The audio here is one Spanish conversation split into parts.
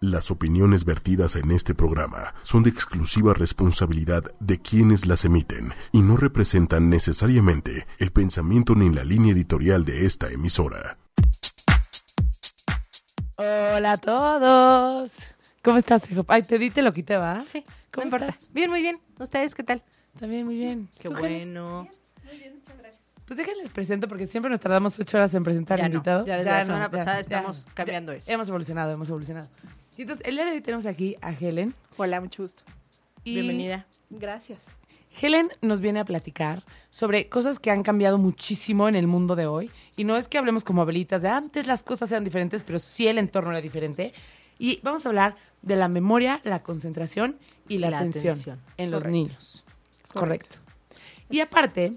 Las opiniones vertidas en este programa son de exclusiva responsabilidad de quienes las emiten y no representan necesariamente el pensamiento ni la línea editorial de esta emisora. Hola a todos. ¿Cómo estás, hijo? Ay, te di, te lo quité, ¿va? Sí, ¿Cómo no importa. estás? Bien, muy bien. ¿Ustedes qué tal? También muy bien. Qué ¿Tú, Helen? bueno. Pues déjenles presento porque siempre nos tardamos ocho horas en presentar Ya al no, invitado. ya desde la semana pasada estamos cambiando eso. Hemos evolucionado, hemos evolucionado. Y entonces, el día de hoy tenemos aquí a Helen. Hola, mucho gusto. y Bienvenida. Gracias. Helen nos viene a platicar sobre cosas que han cambiado muchísimo en el mundo de hoy. Y no es que hablemos como abuelitas de antes las cosas eran diferentes, pero sí el entorno era diferente. Y vamos a hablar de la memoria, la concentración y la, La atención, atención. en los Correcto. niños. Correcto. Y aparte,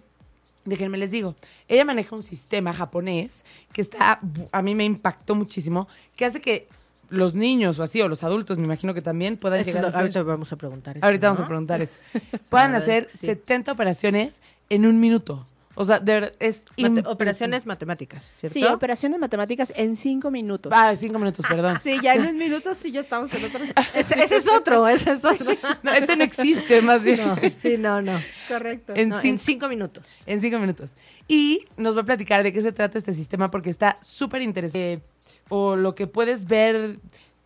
déjenme les digo, ella maneja un sistema japonés que está, a mí me impactó muchísimo, que hace que los niños o así, o los adultos, me imagino que también puedan Eso llegar lo- a ahorita vamos a preguntar eso, Ahorita ¿no? vamos a preguntar eso. Puedan hacer sí. 70 operaciones en un minuto. O sea, de verdad, es... Mate- operaciones matemáticas, ¿cierto? Sí, operaciones matemáticas en cinco minutos. Ah, cinco minutos, perdón. Sí, ya en unos minutos sí ya estamos en otro. Ese, ese es otro, ese es otro. No, ese no existe, más bien. No, sí, no, no. Correcto. En No, cinco- en cinco minutos. En cinco minutos. Y nos va a platicar de qué se trata este sistema porque está súper interesante. O lo que puedes ver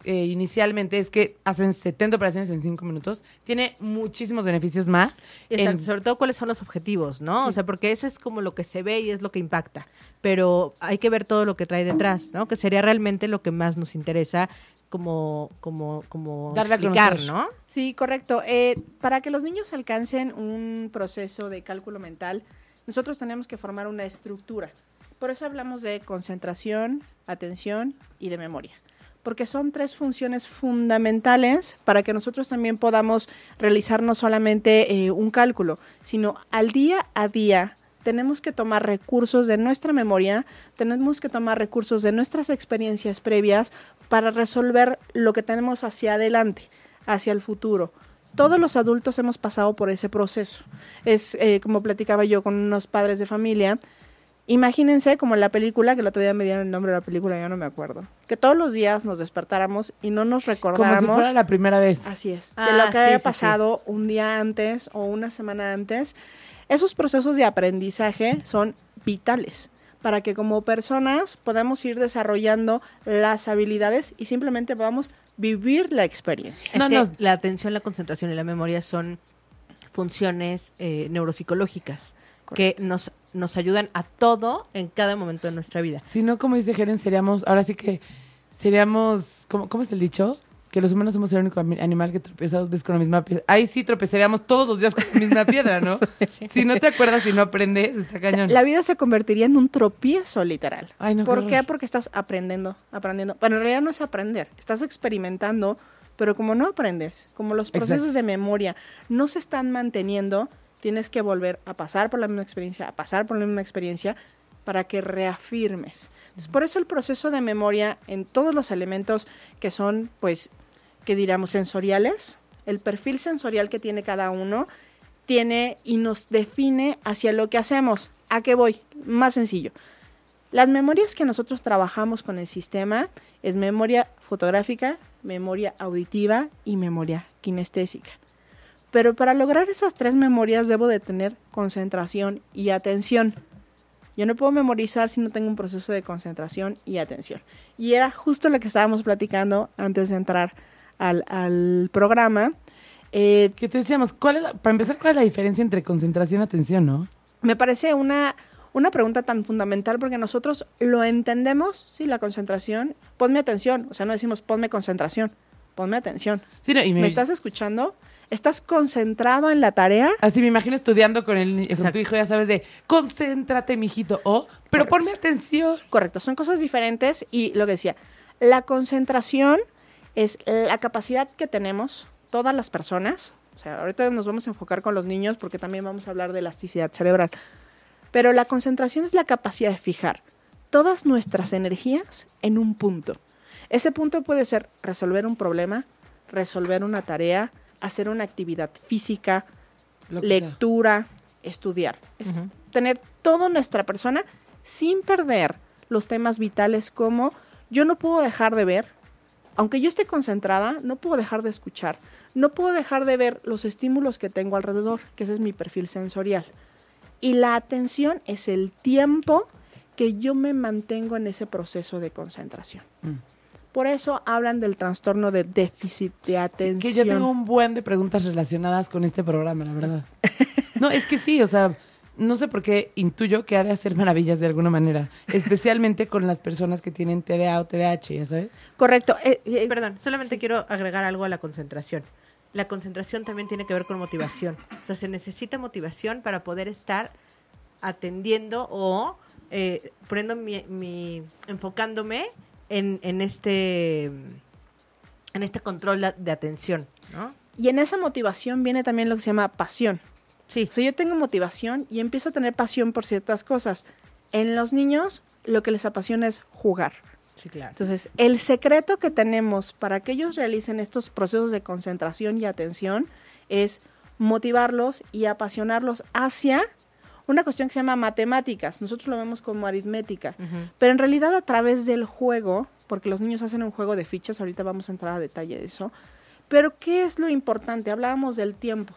eh, inicialmente es que hacen 70 operaciones en cinco minutos. Tiene muchísimos beneficios más. Exacto, En- sobre todo cuáles son los objetivos, ¿no? O sea, porque eso es como lo que se ve y es lo que impacta, pero hay que ver todo lo que trae detrás, ¿no? Que sería realmente lo que más nos interesa como como como Darle a explicar, conocer. ¿no? Sí, correcto. Eh, para que los niños alcancen un proceso de cálculo mental, nosotros tenemos que formar una estructura. Por eso hablamos de concentración, atención y de memoria. Porque son tres funciones fundamentales para que nosotros también podamos realizar no solamente eh, un cálculo, sino al día a día tenemos que tomar recursos de nuestra memoria, tenemos que tomar recursos de nuestras experiencias previas para resolver lo que tenemos hacia adelante, hacia el futuro. Todos los adultos hemos pasado por ese proceso. Es eh, como platicaba yo con unos padres de familia. Imagínense como en la película, que el otro día me dieron el nombre de la película, ya no me acuerdo. Que todos los días nos despertáramos y no nos como recordáramos. si fuera la primera vez. Así es. Ah, de lo que sí, había sí, sí. pasado un día antes o una semana antes. Esos procesos de aprendizaje son vitales para que como personas podamos ir desarrollando las habilidades y simplemente podamos vivir la experiencia. Es No, que no. la atención, la concentración y la memoria son funciones eh, neuropsicológicas que nos, nos ayudan a todo en cada momento de nuestra vida. Si no, como dice Helen, seríamos, ahora sí que seríamos, ¿cómo, cómo es el dicho? Que los humanos somos el único animal que tropieza dos veces con la misma piedra. Ahí sí tropezaríamos todos los días con la misma piedra, ¿no? Si no te acuerdas y no aprendes, está O sea, cañón. la vida se convertiría en un tropiezo literal. Ay, no, qué ¿Por horror. qué? Porque estás aprendiendo, aprendiendo. Pero en realidad no es aprender, estás experimentando, pero como no aprendes, como los procesos Exacto. de memoria no se están manteniendo, tienes que volver a pasar por la misma experiencia, a pasar por la misma experiencia para que reafirmes. Entonces, por eso el proceso de memoria en todos los elementos que son, pues, que diríamos sensoriales, el perfil sensorial que tiene cada uno, tiene y nos define hacia lo que hacemos. ¿A qué voy? Más sencillo. Las memorias que nosotros trabajamos con el sistema es memoria fotográfica, memoria auditiva y memoria kinestésica. Pero para lograr esas tres memorias debo de tener concentración y atención. Yo no puedo memorizar si no tengo un proceso de concentración y atención. Y era justo lo que estábamos platicando antes de entrar al, al programa. Eh, ¿Qué te decíamos? ¿Cuál es la- para empezar, ¿cuál es la diferencia entre concentración y atención, no? Me parece una, una pregunta tan fundamental porque nosotros lo entendemos, sí, la concentración. Ponme atención, o sea, no decimos ponme concentración, ponme atención. Sí, no, y me, ¿Me estás escuchando? ¿Estás concentrado en la tarea? Así me imagino estudiando con, el, con tu hijo, ya sabes, de concéntrate, mijito. O, pero Correcto. ponme atención. Correcto, son cosas diferentes y lo que decía, la concentración es la capacidad que tenemos todas las personas. O sea, ahorita nos vamos a enfocar con los niños porque también vamos a hablar de elasticidad cerebral. Pero la concentración es la capacidad de fijar todas nuestras energías en un punto. Ese punto puede ser resolver un problema, resolver una tarea, hacer una actividad física, sea. lectura, estudiar. Es tener toda nuestra persona sin perder los temas vitales como yo no puedo dejar de ver aunque yo esté concentrada, no puedo dejar de escuchar, no puedo dejar de ver los estímulos que tengo alrededor, que ese es mi perfil sensorial. Y la atención es el tiempo que yo me mantengo en ese proceso de concentración. Mm. Por eso hablan del trastorno de déficit de Sí, atención. que yo tengo un buen de preguntas relacionadas con este programa, la verdad. No, es que sí, o sea, no sé por qué intuyo que ha de hacer maravillas de alguna manera, especialmente con las personas que tienen TDA o TDAH, ya sabes. Correcto. eh, eh, Perdón, solamente quiero agregar algo a la concentración. La concentración también tiene que ver con motivación. O sea, se necesita motivación para poder estar atendiendo o eh, poniendo mi, mi- enfocándome en, en este en este control de, de atención, ¿no? y en esa motivación viene también lo que se llama pasión. Sí. O sea, yo tengo motivación y empiezo a tener pasión por ciertas cosas. En los niños, lo que les apasiona es jugar. Sí, claro. Entonces, el secreto que tenemos para que ellos realicen estos procesos de concentración y atención es motivarlos y apasionarlos hacia una cuestión que se llama matemáticas. Nosotros lo vemos como aritmética. Pero en realidad a través del juego, porque los niños hacen un juego de fichas, ahorita vamos a entrar a detalle de eso. Pero ¿qué es lo importante? Hablábamos del tiempo.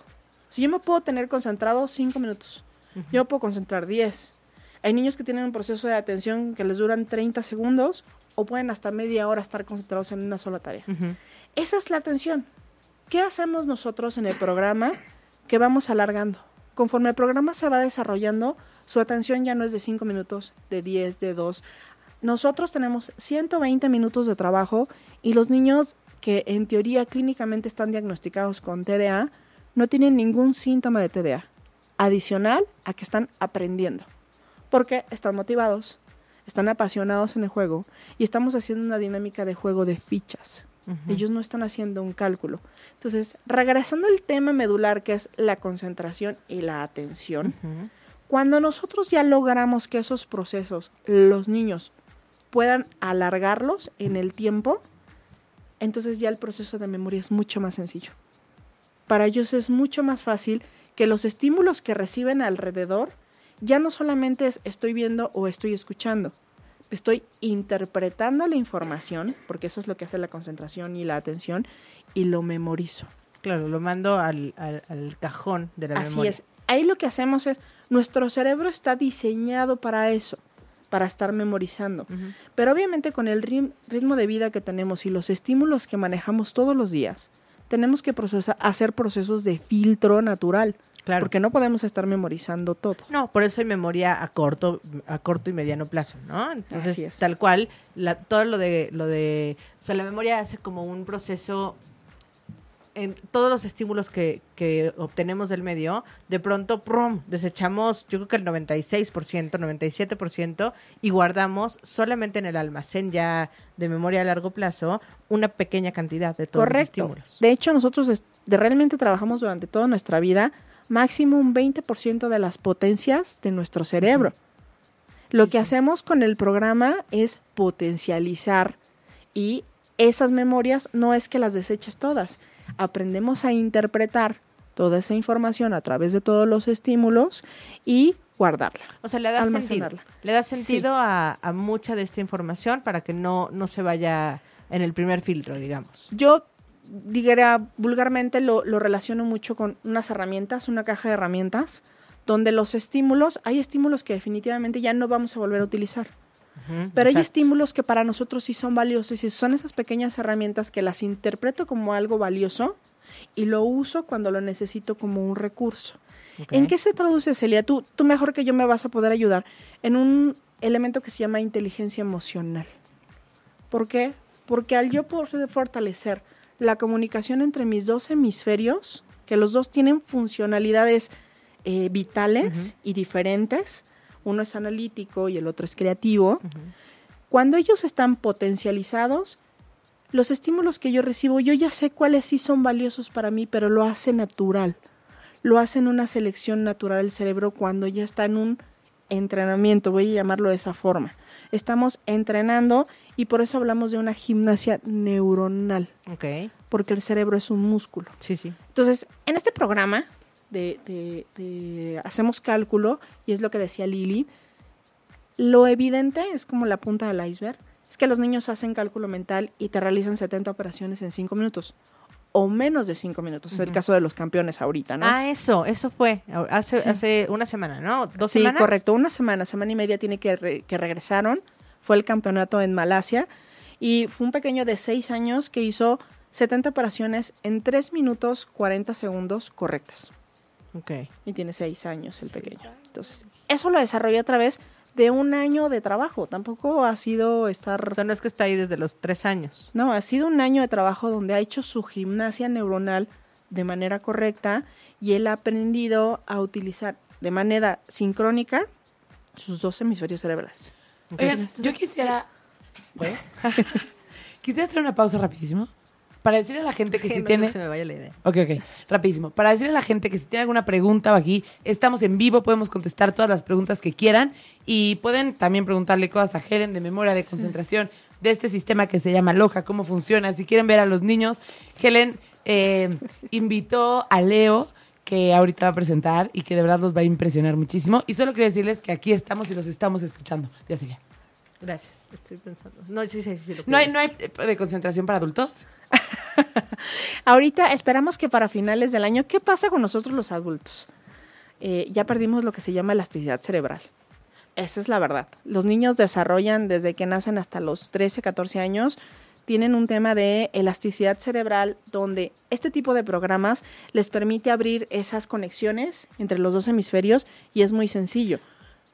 Si yo me puedo tener concentrado cinco minutos, yo me puedo concentrar 10. Hay niños que tienen un proceso de atención que les duran 30 segundos o pueden hasta media hora estar concentrados en una sola tarea. Esa es la atención. ¿Qué hacemos nosotros en el programa que vamos alargando? Conforme el programa se va desarrollando, su atención ya no es de 5 minutos, de 10, de 2. Nosotros tenemos 120 minutos de trabajo y los niños que en teoría clínicamente están diagnosticados con TDA no tienen ningún síntoma de TDA, adicional a que están aprendiendo, porque están motivados, están apasionados en el juego y estamos haciendo una dinámica de juego de fichas. Ellos no están haciendo un cálculo. Entonces, regresando al tema medular que es la concentración y la atención, cuando nosotros ya logramos que esos procesos los niños puedan alargarlos en el tiempo, entonces ya el proceso de memoria es mucho más sencillo. Para ellos es mucho más fácil que los estímulos que reciben alrededor ya no solamente es estoy viendo o estoy escuchando, estoy interpretando la información, porque eso es lo que hace la concentración y la atención, y lo memorizo. Claro, lo mando al, al, al cajón de la Así memoria. es. Ahí lo que hacemos es, nuestro cerebro está diseñado para eso, para estar memorizando. Pero obviamente con el ritmo de vida que tenemos y los estímulos que manejamos todos los días, tenemos que procesar, hacer procesos de filtro natural, Claro. porque no podemos estar memorizando todo. No, por eso hay memoria a corto, a corto y mediano plazo, ¿no? Entonces, tal cual, la, todo lo de, lo de, o sea, la memoria hace como un proceso en todos los estímulos que, que obtenemos del medio, de pronto, ¡prum! desechamos, yo creo que el 96%, 97% y guardamos solamente en el almacén ya de memoria a largo plazo una pequeña cantidad de todos los Correcto. estímulos. De hecho, nosotros realmente trabajamos durante toda nuestra vida máximo un 20% de las potencias de nuestro cerebro. Lo que hacemos con el programa es potencializar y esas memorias no es que las deseches todas. Aprendemos a interpretar toda esa información a través de todos los estímulos y guardarla. O sea, le da sentido. Le da sentido a, a mucha de esta información para que no, no se vaya en el primer filtro, digamos. Yo diría vulgarmente lo, lo relaciono mucho con unas herramientas, una caja de herramientas, donde los estímulos, hay estímulos que definitivamente ya no vamos a volver a utilizar, pero hay estímulos que para nosotros sí son valiosos y son esas pequeñas herramientas que las interpreto como algo valioso y lo uso cuando lo necesito como un recurso. ¿En qué se traduce, Celia? Tú, tú mejor que yo me vas a poder ayudar en un elemento que se llama inteligencia emocional. ¿Por qué? Porque al yo poder fortalecer la comunicación entre mis dos hemisferios, que los dos tienen funcionalidades eh, vitales y diferentes, uno es analítico y el otro es creativo, cuando ellos están potencializados, los estímulos que yo recibo, yo ya sé cuáles sí son valiosos para mí, pero lo hace natural. Lo hace en una selección natural el cerebro cuando ya está en un entrenamiento, voy a llamarlo de esa forma. Estamos entrenando y por eso hablamos de una gimnasia neuronal, Ok, porque el cerebro es un músculo. sí, sí. Entonces, en este programa de, de- de hacemos cálculo, y es lo que decía Lili, lo evidente es como la punta del iceberg, es que los niños hacen cálculo mental y te realizan 70 operaciones en 5 minutos o menos de 5 minutos. Es el caso de los campeones ahorita, ¿no? Ah, eso, eso fue hace, hace una semana, ¿no? ¿Dos sí, semanas? correcto, una semana, semana y media tiene que, re- que regresaron. Fue el campeonato en Malasia y fue un pequeño de 6 años que hizo 70 operaciones en 3 minutos 40 segundos correctas. Ok. Y tiene 6 años el pequeño. Entonces, eso lo desarrolló a través de un año de trabajo. Tampoco ha sido estar... O sea, no es que está ahí desde los tres años. No, ha sido un año de trabajo donde ha hecho su gimnasia neuronal de manera correcta y él ha aprendido a utilizar de manera sincrónica sus dos hemisferios cerebrales. Oigan, yo quisiera. ¿Puedo? quisiera hacer una pausa rapidísimo. Para decirle a la gente que si no tiene. que se me vaya la idea. Ok, ok, rapidísimo. Para decirle a la gente que si tiene alguna pregunta o aquí, estamos en vivo, podemos contestar todas las preguntas que quieran y pueden también preguntarle cosas a Helen de memoria, de concentración, de este sistema que se llama Loja, cómo funciona. Si quieren ver a los niños, Helen eh, invitó a Leo que ahorita va a presentar y que de verdad los va a impresionar muchísimo. Y solo quiero decirles que aquí estamos y los estamos escuchando. Ya. Gracias, estoy pensando. No, sí, sí, sí. lo ¿No hay. ¿No hay eh, de concentración para adultos? Ahorita esperamos que para finales del año, ¿qué pasa con nosotros los adultos? Eh, ya perdimos lo que se llama elasticidad cerebral. Esa es la verdad. Los niños desarrollan desde que nacen hasta los 13, 14 años, tienen un tema de elasticidad cerebral donde este tipo de programas les permite abrir esas conexiones entre los dos hemisferios y es muy sencillo.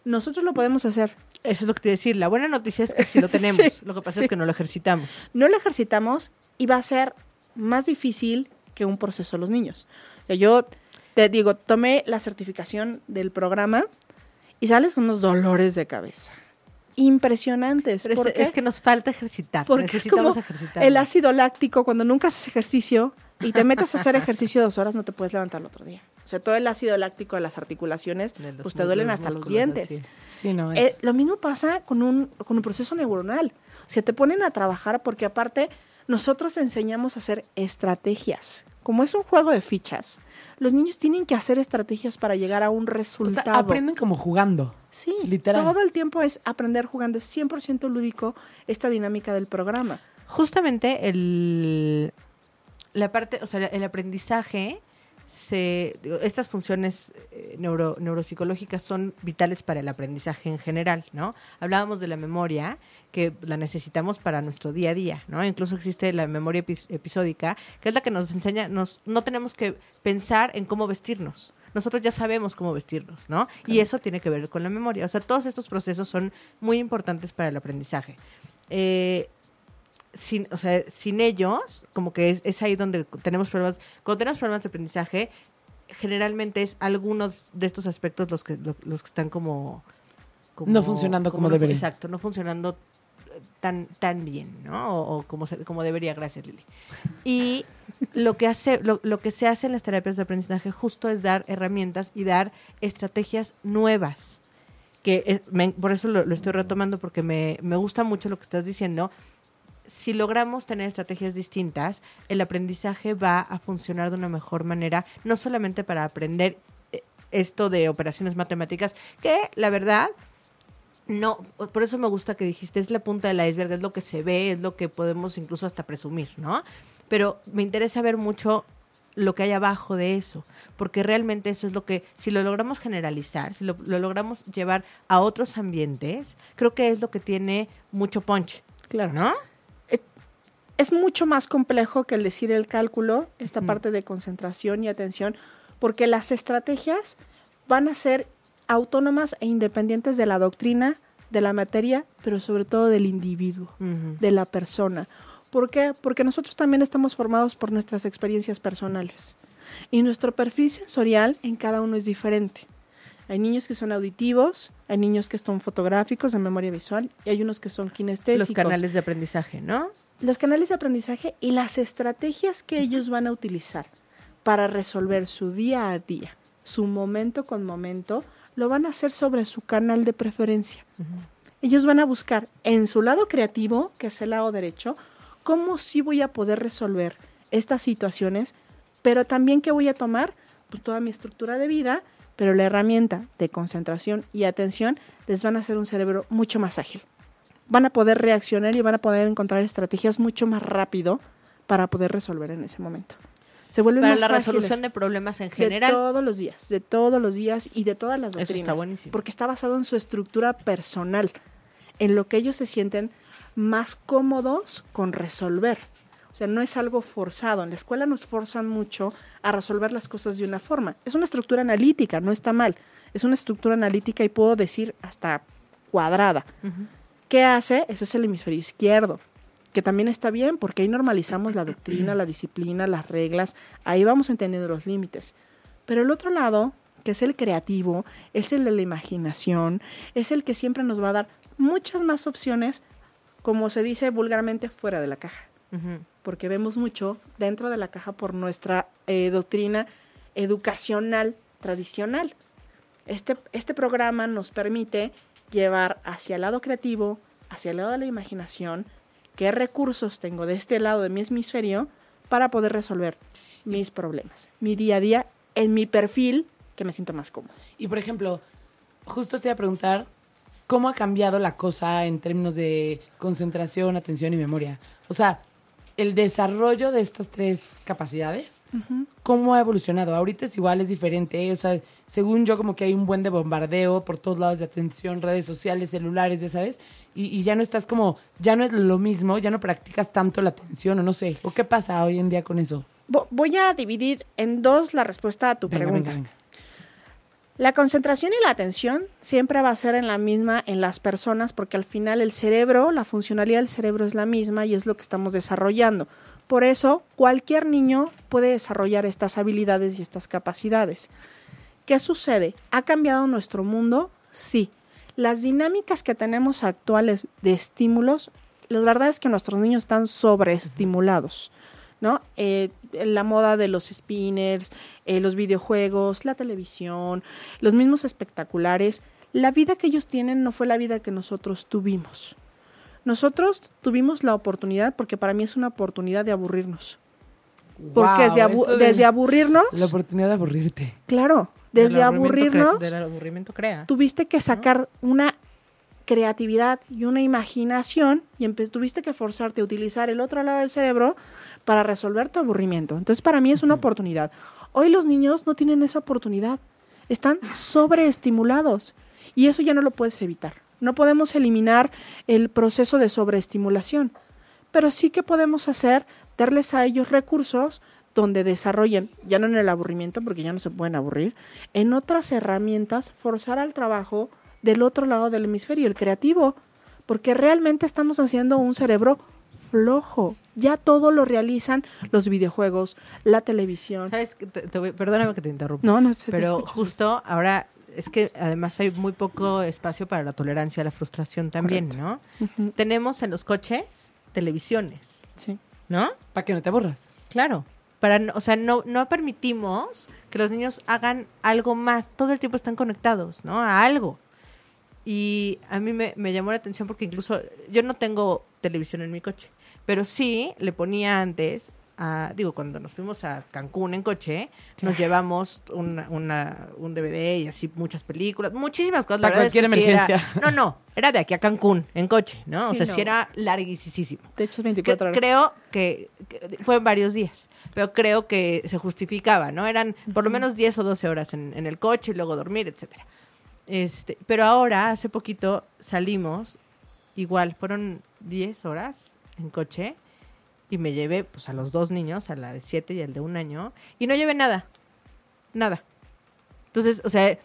Nosotros lo podemos hacer. Eso es lo que te decir. La buena noticia es que sí lo tenemos. Sí, lo que pasa sí. es que no lo ejercitamos. no lo ejercitamos y va a ser más difícil que un proceso a los niños. O sea, yo te digo, tomé la certificación del programa y sales con unos dolores de cabeza. Impresionantes. Pero ¿Por es, qué? es que nos falta ejercitar. Porque es Necesitamos como ejercitar. el ácido láctico, cuando nunca haces ejercicio y te metes a hacer ejercicio dos horas, no te puedes levantar el otro día. O sea, todo el ácido láctico de las articulaciones, De pues te duelen hasta los dientes. así. Sí, no. es- Eh, lo mismo pasa con un, con un proceso neuronal. O sea, te ponen a trabajar porque aparte nosotros enseñamos a hacer estrategias. Como es un juego de fichas, los niños tienen que hacer estrategias para llegar a un o sea, resultado. aprenden como jugando. sí, literal. todo el tiempo es aprender jugando. Es 100% lúdico esta dinámica del programa. Justamente el la parte, o sea, el aprendizaje se digo, estas funciones eh, neuro, neuropsicológicas son vitales para el aprendizaje en general, ¿no? Hablábamos de la memoria, que la necesitamos para nuestro día a día, ¿no? Incluso existe la memoria epi- episódica, que es la que nos enseña, nos, no tenemos que pensar en cómo vestirnos. Nosotros ya sabemos cómo vestirnos, ¿no? Y eso tiene que ver con la memoria. O sea, todos estos procesos son muy importantes para el aprendizaje. Eh, sin, o sea, sin ellos, como que es, es ahí donde tenemos problemas. Cuando tenemos problemas de aprendizaje, generalmente es algunos de estos aspectos los que, lo- los que están como, como- No funcionando como no- debería. Exacto, no funcionando tan, tan bien, ¿no? O, o como, se- como debería, gracias Lili. Y lo que, hace, lo, lo que se hace en las terapias de aprendizaje justo es dar herramientas y dar estrategias nuevas que eh, me- por eso lo, lo estoy retomando porque me, me gusta mucho lo que estás diciendo. Si logramos tener estrategias distintas, el aprendizaje va a funcionar de una mejor manera, no solamente para aprender eh, esto de operaciones matemáticas, que la verdad, no, por eso me gusta que dijiste, es la punta del iceberg, es lo que se ve, es lo que podemos incluso hasta presumir, ¿no? Pero me interesa ver mucho lo que hay abajo de eso, porque realmente eso es lo que, si lo logramos generalizar, si lo, lo logramos llevar a otros ambientes, creo que es lo que tiene mucho punch, Claro. ¿no? Es mucho más complejo que el decir el cálculo, esta parte de concentración y atención, porque las estrategias van a ser autónomas e independientes de la doctrina, de la materia, pero sobre todo del individuo, de la persona. ¿Por qué? Porque nosotros también estamos formados por nuestras experiencias personales. Y nuestro perfil sensorial en cada uno es diferente. Hay niños que son auditivos, hay niños que son fotográficos de memoria visual y hay unos que son kinestésicos Los canales de aprendizaje, ¿no? Los canales de aprendizaje y las estrategias que ellos van a utilizar para resolver su día a día, su momento con momento, lo van a hacer sobre su canal de preferencia. Ellos van a buscar en su lado creativo, que es el lado derecho, cómo sí voy a poder resolver estas situaciones, pero también que voy a tomar pues, toda mi estructura de vida, pero la herramienta de concentración y atención les van a hacer un cerebro mucho más ágil. Van a poder reaccionar y van a poder encontrar estrategias mucho más rápido para poder resolver en ese momento. Se vuelven Para más la resolución de problemas en De general. todos los días, de todos los días y de todas las Eso doctrinas. está buenísimo. Porque está basado en su estructura personal, en lo que ellos se sienten más cómodos con resolver. O sea, no es algo forzado. En la escuela nos forzan mucho a resolver las cosas de una forma. Es una estructura analítica, no está mal. Es una estructura analítica y puedo decir hasta cuadrada. ¿Qué hace? Eso es el hemisferio izquierdo, que también está bien porque ahí normalizamos la doctrina, la disciplina, las reglas, ahí vamos entendiendo los límites. Pero el otro lado, que es el creativo, es el de la imaginación, es el que siempre nos va a dar muchas más opciones, como se dice vulgarmente, fuera de la caja. Porque vemos mucho dentro de la caja por nuestra eh, doctrina educacional tradicional. Este, este programa nos permite llevar hacia el lado creativo, hacia el lado de la imaginación, qué recursos tengo de este lado de mi hemisferio para poder resolver mis problemas, mi día a día, en mi perfil que me siento más cómodo. Y por ejemplo, justo te iba a preguntar, ¿cómo ha cambiado la cosa en términos de concentración, atención y memoria? O sea, el desarrollo de estas tres capacidades, ¿cómo ha evolucionado? Ahorita es igual, es diferente. O sea, según yo, como que hay un buen de bombardeo por todos lados de atención, redes sociales, celulares, ya sabes. Y, y ya no estás como, ya no es lo mismo, ya no practicas tanto la atención, o no sé. ¿O qué pasa hoy en día con eso? Vo- Voy a dividir en dos la respuesta a tu Venga, pregunta. venga, venga. La concentración y la atención siempre va a ser en la misma en las personas porque al final el cerebro, la funcionalidad del cerebro es la misma y es lo que estamos desarrollando. Por eso, cualquier niño puede desarrollar estas habilidades y estas capacidades. ¿Qué sucede? ¿Ha cambiado nuestro mundo? Sí. Las dinámicas que tenemos actuales de estímulos, la verdad es que nuestros niños están sobreestimulados. ¿No? Eh, la moda de los spinners, eh, los videojuegos, la televisión, los mismos espectaculares. La vida que ellos tienen no fue la vida que nosotros tuvimos. Nosotros tuvimos la oportunidad, porque para mí es una oportunidad de aburrirnos. Porque desde, abu- desde aburrirnos, La oportunidad de aburrirte. claro, desde aburrirnos, Del aburrimiento crea. tuviste que sacar una creatividad y una imaginación y tuviste que forzarte a utilizar el otro lado del cerebro para resolver tu aburrimiento. Entonces, para mí es una oportunidad. Hoy los niños no tienen esa oportunidad. Están sobreestimulados y eso ya no lo puedes evitar. No podemos eliminar el proceso de sobreestimulación, pero sí que podemos hacer darles a ellos recursos donde desarrollen, ya no en el aburrimiento, porque ya no se pueden aburrir, en otras herramientas, forzar al trabajo del otro lado del hemisferio, el creativo, porque realmente estamos haciendo un cerebro flojo. Ya todo lo realizan los videojuegos, la televisión. ¿Sabes? Te- te voy- perdóname que te interrumpa. No, no se Pero justo ahora es que además hay muy poco espacio para la tolerancia a la frustración también, ¿no? Tenemos en los coches televisiones, sí. ¿no? Para que no te aburras. Claro. Para, o sea, no, no permitimos que los niños hagan algo más. Todo el tiempo están conectados, ¿no? A algo. Y a mí me, me llamó la atención porque incluso yo no tengo televisión en mi coche, pero sí le ponía antes, a, digo, cuando nos fuimos a Cancún en coche, nos llevamos una, una- un DVD y así muchas películas, muchísimas cosas. La Para verdad es que cualquier sí era- emergencia. no, no, era de aquí a Cancún en coche, ¿no? o sea, no. sí era larguísimo. De hecho, es Que- 24 horas. creo que, que fue en varios días, pero creo que se justificaba, ¿no? Eran por lo menos 10 o 12 horas en, en el coche y luego dormir, etcétera. Este, pero ahora, hace poquito, salimos, igual, fueron 10 horas en coche y me llevé pues a los dos niños, a la de 7 y al de un año, y no llevé nada, nada. Entonces, o sea,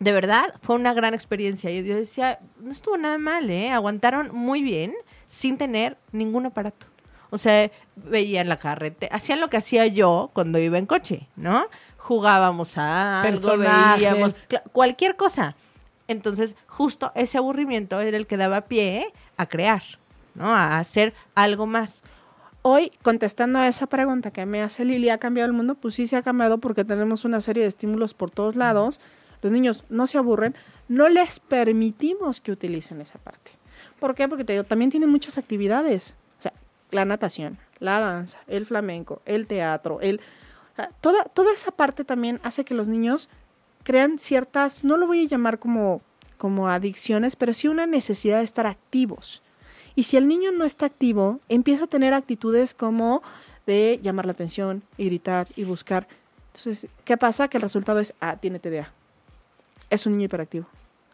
de verdad fue una gran experiencia. Y yo decía, no estuvo nada mal, ¿eh? Aguantaron muy bien sin tener ningún aparato. O sea, veían la carretera, hacían lo que hacía yo cuando iba en coche, ¿no? Jugábamos a algo, veíamos cualquier cosa. Entonces, justo ese aburrimiento era el que daba pie a crear, ¿no? A hacer algo más. Hoy, contestando a esa pregunta que me hace Lili, ¿ha cambiado el mundo? Pues sí, se ha cambiado porque tenemos una serie de estímulos por todos lados. Los niños no se aburren, no les permitimos que utilicen esa parte. ¿Por qué? Porque te digo, también tienen muchas actividades. O sea, la natación, la danza, el flamenco, el teatro, el... sea, toda, toda esa parte también hace que los niños crean ciertas, no lo voy a llamar como como adicciones, pero sí una necesidad de estar activos. Y si el niño no está activo, empieza a tener actitudes como de llamar la atención y gritar y buscar. Entonces, ¿qué pasa? Que el resultado es, ah, tiene TDA. Es un niño hiperactivo.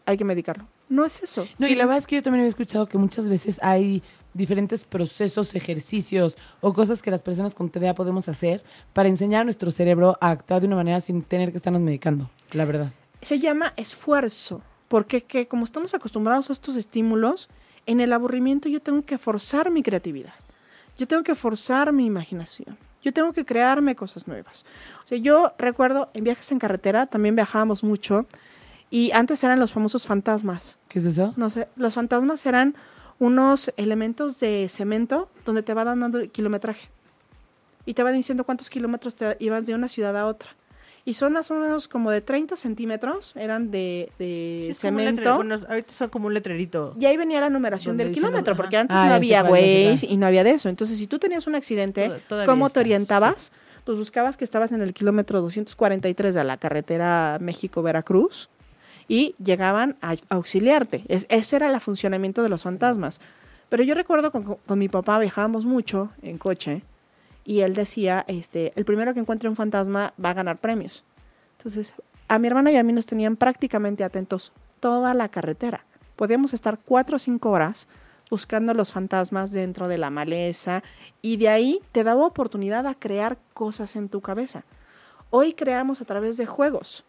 Hay que medicarlo. No es eso. No, Sí, y la verdad es que yo también había escuchado que muchas veces hay diferentes procesos, ejercicios o cosas que las personas con TDA podemos hacer para enseñar a nuestro cerebro a actuar de una manera sin tener que estarnos medicando, la verdad. se llama esfuerzo, porque que como estamos acostumbrados a estos estímulos, en el aburrimiento yo tengo que forzar mi creatividad, yo tengo que forzar mi imaginación, yo tengo que crearme cosas nuevas. O sea, yo recuerdo en viajes en carretera, también viajábamos mucho, y antes eran los famosos fantasmas. ¿Qué es eso? No sé, los fantasmas eran unos elementos de cemento donde te va dando el kilometraje. Y te va diciendo cuántos kilómetros te ibas de una ciudad a otra. Y son más o menos como de 30 centímetros, eran de, de Sí, cemento. bueno, ahorita son como un letrerito. Y ahí venía la numeración del kilómetro, ajá. porque antes Ah, no sé había Waze y no había de eso. Entonces, si tú tenías un accidente, ¿cómo te orientabas? Pues buscabas que estabas en el kilómetro 243 de la carretera México-Veracruz y llegaban a auxiliarte. Es- ese era el funcionamiento de los fantasmas. Pero yo recuerdo con, con mi papá viajábamos mucho en coche y él decía, este, el primero que encuentre un fantasma va a ganar premios. Entonces, a mi hermana y a mí nos tenían prácticamente atentos toda la carretera. Podíamos estar cuatro o cinco horas buscando los fantasmas dentro de la maleza y de ahí te daba oportunidad a crear cosas en tu cabeza. Hoy creamos a través de juegos.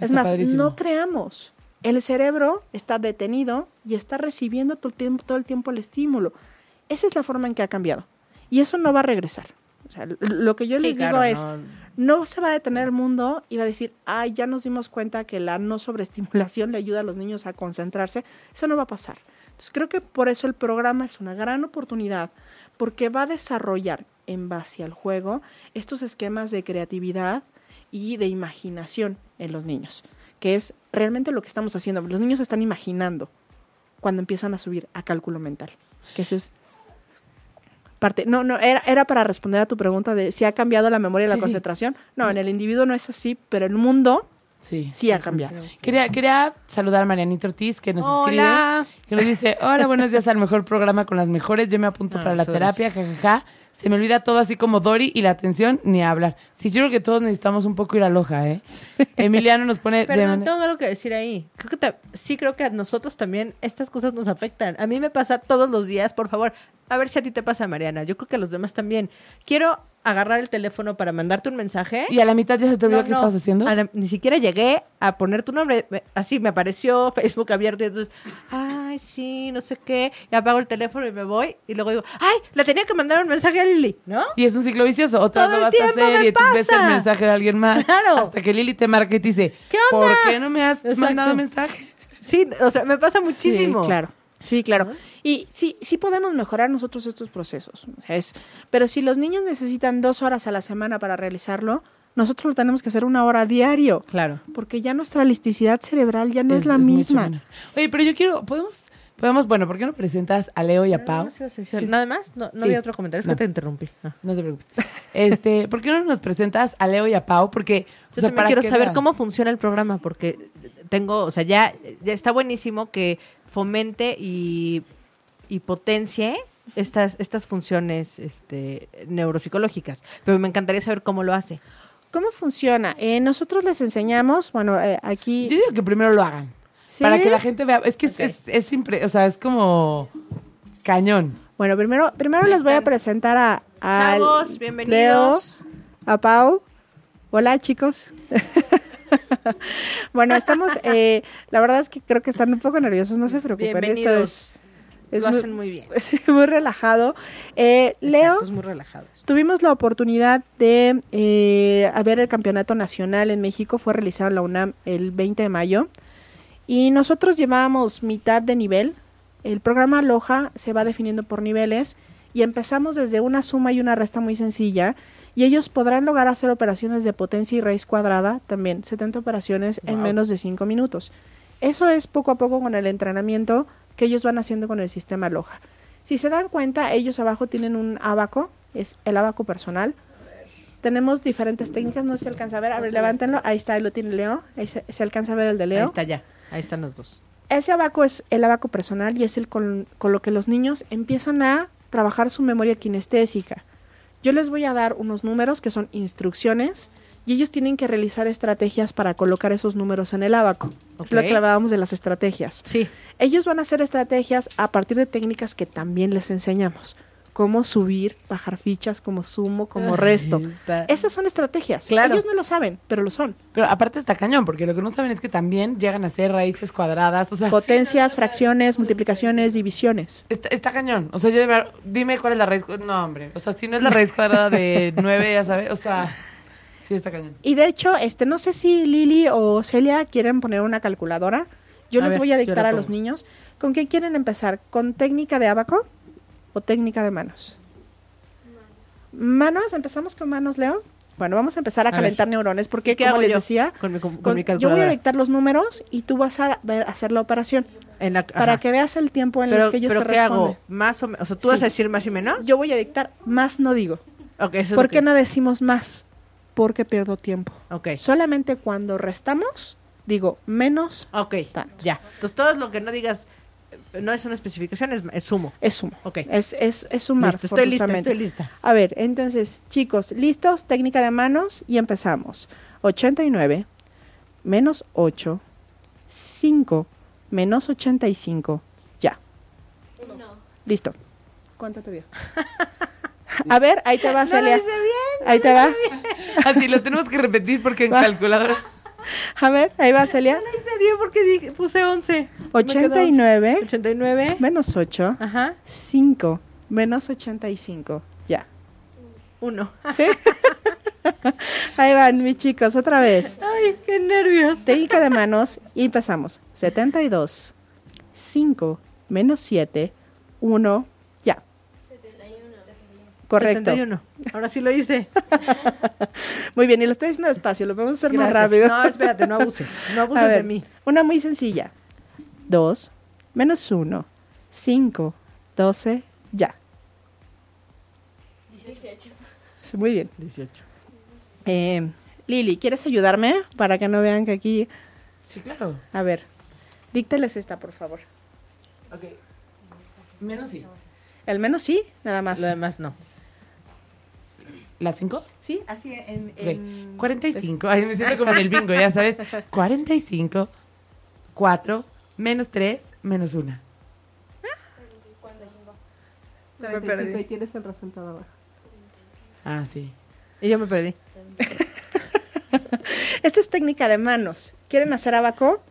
Es más, padrísimo. no creamos. El cerebro está detenido y está recibiendo todo el, tiempo, todo el tiempo el estímulo. Esa es la forma en que ha cambiado. Y eso no va a regresar. O sea, lo que yo Sí, les digo claro, es, no. no se va a detener el mundo y va a decir, ay, ya nos dimos cuenta que la no sobreestimulación le ayuda a los niños a concentrarse. Eso no va a pasar. Entonces creo que por eso el programa es una gran oportunidad, porque va a desarrollar en base al juego estos esquemas de creatividad y de imaginación en los niños, que es realmente lo que estamos haciendo. Los niños están imaginando cuando empiezan a subir a cálculo mental, que eso es parte. No, no, era, era para responder a tu pregunta de si ha cambiado la memoria y la Sí, sí. concentración. No, en el individuo no es así, pero el mundo Sí. sí ha cambiado. Quería, quería saludar a Marianita Ortiz, que nos Hola. escribe, que nos dice, hola, buenos días al mejor programa con las mejores, yo me apunto Ah, para la muchas terapia, jajaja, se me olvida todo así como Dori y la atención ni hablar. Sí, yo creo que todos necesitamos un poco ir a loja, ¿eh? Emiliano nos pone... de Perdón, manera- tengo algo que decir ahí. Creo que ta- sí creo que a nosotros también estas cosas nos afectan. A mí me pasa todos los días, por favor. A ver si a ti te pasa, Mariana. Yo creo que a los demás también. Quiero agarrar el teléfono para mandarte un mensaje. Y a la mitad ya se te olvidó No, qué no, estabas haciendo. la- ni siquiera llegué a poner tu nombre. Así me apareció Facebook abierto y entonces, ay, sí, no sé qué. Y apago el teléfono y me voy. Y luego digo, ay, le tenía que mandar un mensaje a Lili, ¿no? Y es un ciclo vicioso. Otra vez lo vas a hacer y tú ves el mensaje de alguien más. Claro. Hasta que Lili te marca y te dice, ¿Qué onda? ¿por qué no me has Exacto. mandado mensaje? Sí, o sea, me pasa muchísimo. Sí, claro. Sí, claro. Y sí, sí podemos mejorar nosotros estos procesos. O sea, es, pero si los niños necesitan dos horas a la semana para realizarlo, nosotros lo tenemos que hacer una hora a diario. Claro. Porque ya nuestra elasticidad cerebral ya no es, la misma. Oye, pero yo quiero, podemos, podemos, bueno, ¿por qué no presentas a Leo y a Pau? No, sí. ¿Nada más? No, no Sí. había otro comentario. Es No. que te interrumpí. Ah. No te preocupes. Este, ¿por qué no nos presentas a Leo y a Pau? Porque, o Yo sea, para quiero saber cómo funciona el programa porque tengo, o sea, ya, ya está buenísimo que fomente y, y potencie estas, estas funciones este, neuropsicológicas, pero me encantaría saber cómo lo hace. ¿Cómo funciona? Eh, nosotros les enseñamos, bueno, eh, aquí... Yo digo que primero lo hagan. ¿Sí? Para que la gente vea. Es que es- es, es, o sea, es como cañón. Bueno, primero, primero les voy a presentar a, a Chavos, Leo, bienvenidos. a Pau. Hola, chicos. bueno, estamos, eh, la verdad es que creo que están un poco nerviosos, no se preocupen. esto Bienvenidos. es lo muy- hacen muy bien. es muy relajado. Eh, Leo, Exacto, muy relajado. tuvimos la oportunidad de eh, a ver el campeonato nacional en México, fue realizado en la UNAM el 20 de mayo, y nosotros llevábamos mitad de nivel. El programa Loja se va definiendo por niveles y empezamos desde una suma y una resta muy sencilla y ellos podrán lograr hacer operaciones de potencia y raíz cuadrada, también 70 operaciones en menos de 5 minutos. Eso es poco a poco con el entrenamiento que ellos van haciendo con el sistema Loja. Si se dan cuenta, ellos abajo tienen un abaco, es el abaco personal. Tenemos diferentes técnicas, no se alcanza a ver, a ver, levántenlo, ahí está, ahí lo tiene Leo, ahí se, se alcanza a ver el de Leo. Ahí está ya. Ahí están los dos. Ese abaco es el abaco personal y es el con, con lo que los niños empiezan a trabajar su memoria kinestésica. Yo les voy a dar unos números que son instrucciones y ellos tienen que realizar estrategias para colocar esos números en el abaco. Es lo que hablábamos de las estrategias. Sí. Ellos van a hacer estrategias a partir de técnicas que también les enseñamos. Cómo subir, bajar fichas, como sumo, como resto. Esas son estrategias. Claro. Ellos no lo saben, pero lo son. Pero aparte está cañón, porque lo que no saben es que también llegan a ser raíces cuadradas. O sea, Potencias, fracciones, multiplicaciones, divisiones. está, está cañón. O sea, yo de verdad, dime cuál es la raíz. No, hombre. O sea, si no es la raíz cuadrada de 9, ya sabes. O sea, sí está cañón. Y de hecho, este, no sé si Lili o Celia quieren poner una calculadora. Yo A les ver, voy a dictar a los niños. ¿Con qué quieren empezar? ¿Con técnica de abaco o técnica de manos? Manos, empezamos con manos, Leo. Bueno, vamos a empezar a, A ver. calentar neurones porque, ¿Qué como les yo decía, con mi, com- con con- mi yo voy a dictar los números y tú vas a ver- hacer la operación En la- para ajá. que veas el tiempo en pero, los que ellos pero te ¿qué responden. hago? Más o menos. O sea, ¿tú vas a decir más y menos? Yo voy a dictar más, no digo. Ok, eso es ¿Por qué que- no decimos más? Porque pierdo tiempo. Solamente cuando restamos, digo menos Ok, Tanto. ya. Entonces, todo lo que no digas no es una especificación, es, es sumo. es sumo. Ok. Es, es, es sumar. Listo, estoy lista, estoy lista. A ver, entonces, chicos, ¿listos? Técnica de manos y empezamos. 89 menos 8, 5 menos 85, ya. Listo. ¿Cuánto te dio? A ver, ahí te va, Celia. hice bien, Ahí te va. Así lo tenemos que repetir porque en Va. calculadora. A ver, ahí va, Celia. No hice bien porque dije, puse 11. Me quedó 89 11. 89. menos 8, Ajá. 5 menos 85, ya. 1. ¿Sí? Ahí van, mis chicos, otra vez. Ay, qué nervios. Técnica de manos y empezamos. 72, 5, menos 7, 1, ya. Correcto. 71. Ahora sí lo hice. Muy bien, y lo estoy diciendo despacio, lo vamos a hacer más rápido. No, espérate, no abuses. No abuses ver, de mí. Una muy sencilla. 2, menos 1, 5, 12, ya. 18. Muy bien. 18. Eh, Lili, ¿quieres ayudarme para que no vean que aquí... Sí, claro. A ver, dícteles esta, por favor. Ok. Menos sí. El menos sí, nada más. Lo demás no. ¿La 5? Sí, así en... Ok. 45. Ay, me siento como en el bingo, ya sabes. 45, 4, menos 3, menos 1. Me perdí. tienes el resultado abajo. Ah, sí. Y yo me perdí. Esta es técnica de manos. ¿Quieren hacer abaco?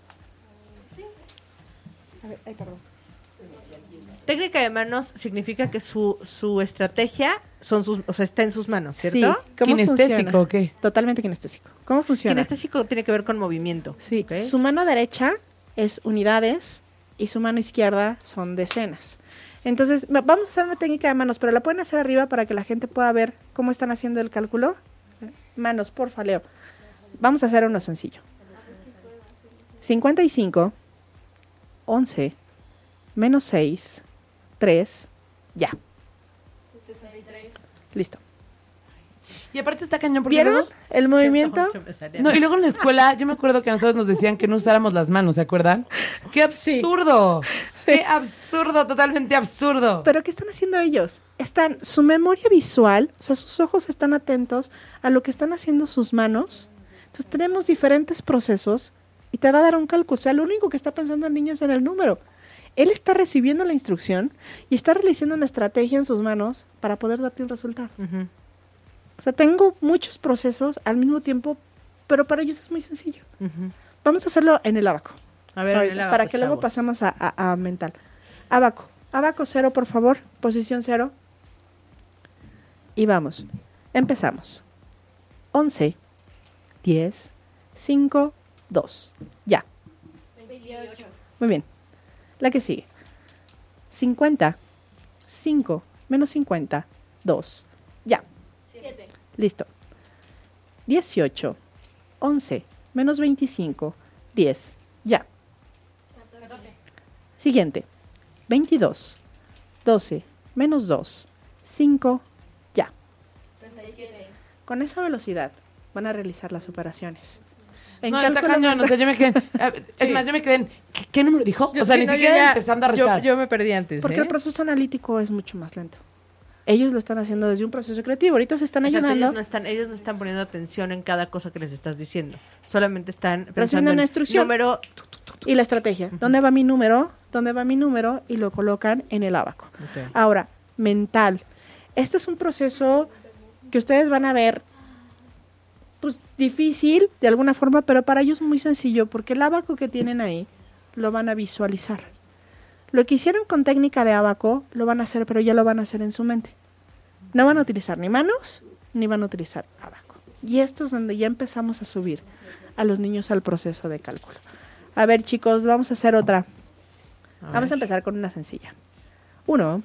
Técnica de manos significa que su, su estrategia son sus, o sea, está en sus manos, ¿cierto? Sí. ¿Cómo ¿Kinestésico funciona? o qué? Totalmente kinestésico. ¿Cómo funciona? Kinestésico tiene que ver con movimiento. Sí, su mano derecha es unidades y su mano izquierda son decenas. Entonces, va- vamos a hacer una técnica de manos, pero la pueden hacer arriba para que la gente pueda ver cómo están haciendo el cálculo. Manos, porfa, Leo. Vamos a hacer uno sencillo. 55, 11, menos 6, 3, ya. 63. Listo. Y aparte está cañón porque ¿Vieron luego- el movimiento? 108 me salía. No, y luego en la escuela, yo me acuerdo que a nosotros nos decían que no usáramos las manos, ¿se acuerdan? ¡Qué absurdo! ¡Qué absurdo! Totalmente absurdo. Pero ¿qué están haciendo ellos? Están, su memoria visual, o sea, sus ojos están atentos a lo que están haciendo sus manos. Entonces tenemos diferentes procesos y te va a dar un cálculo. O sea, lo único que está pensando el niño es en el número. Él está recibiendo la instrucción y está realizando una estrategia en sus manos para poder darte un resultado. O sea, tengo muchos procesos al mismo tiempo, pero para ellos es muy sencillo. Vamos a hacerlo en el abaco. A ver, Ahorita, en el abaco, para que luego pasemos a, a- a mental. Abaco. Abaco cero, por favor. Posición cero. Y vamos. Empezamos. 11, 10, 5, 2. Ya. 28. Muy bien. La que sigue. 50, 5, menos 50, 2. Ya. 7. Listo. 18, 11, menos 25, 10. Ya. 14. Siguiente. 22, 12, menos 2, 5, ya. 37. Con esa velocidad van a realizar las operaciones. En no, está cañón. O sea, yo me quedé. Es Sí. más, yo me quedé en. ¿Qué, qué número dijo? Yo- o sea, sí, ni no, siquiera ya- empezando a restar. Yo, me perdí antes. Porque ¿eh? el proceso analítico es mucho más lento. Ellos lo están haciendo desde un proceso creativo. Ahorita se están Exacto, ayudando. ellos, no están, ellos no están poniendo atención en cada cosa que les estás diciendo. Solamente están pensando una en instrucción. número. Y la estrategia. ¿Dónde va mi número? ¿Dónde va mi número? Y lo colocan en el abaco. Ahora, mental. Este es un proceso que ustedes van a ver pues difícil de alguna forma, pero para ellos muy sencillo, porque el abaco que tienen ahí lo van a visualizar. Lo que hicieron con técnica de abaco lo van a hacer, pero ya lo van a hacer en su mente. No van a utilizar ni manos, ni van a utilizar abaco. Y esto es donde ya empezamos a subir a los niños al proceso de cálculo. A ver, chicos, vamos a hacer otra. Vamos a empezar con una sencilla. Uno,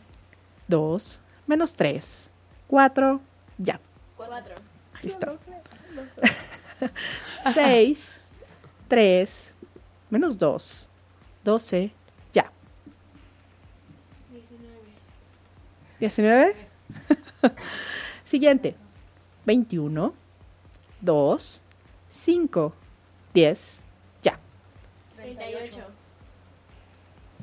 dos, menos tres, cuatro, ya. Cuatro. Listo. Seis, tres, menos dos, doce, ya. Diecinueve. Siguiente. Veintiuno, dos, cinco, diez, ya. Treinta y ocho.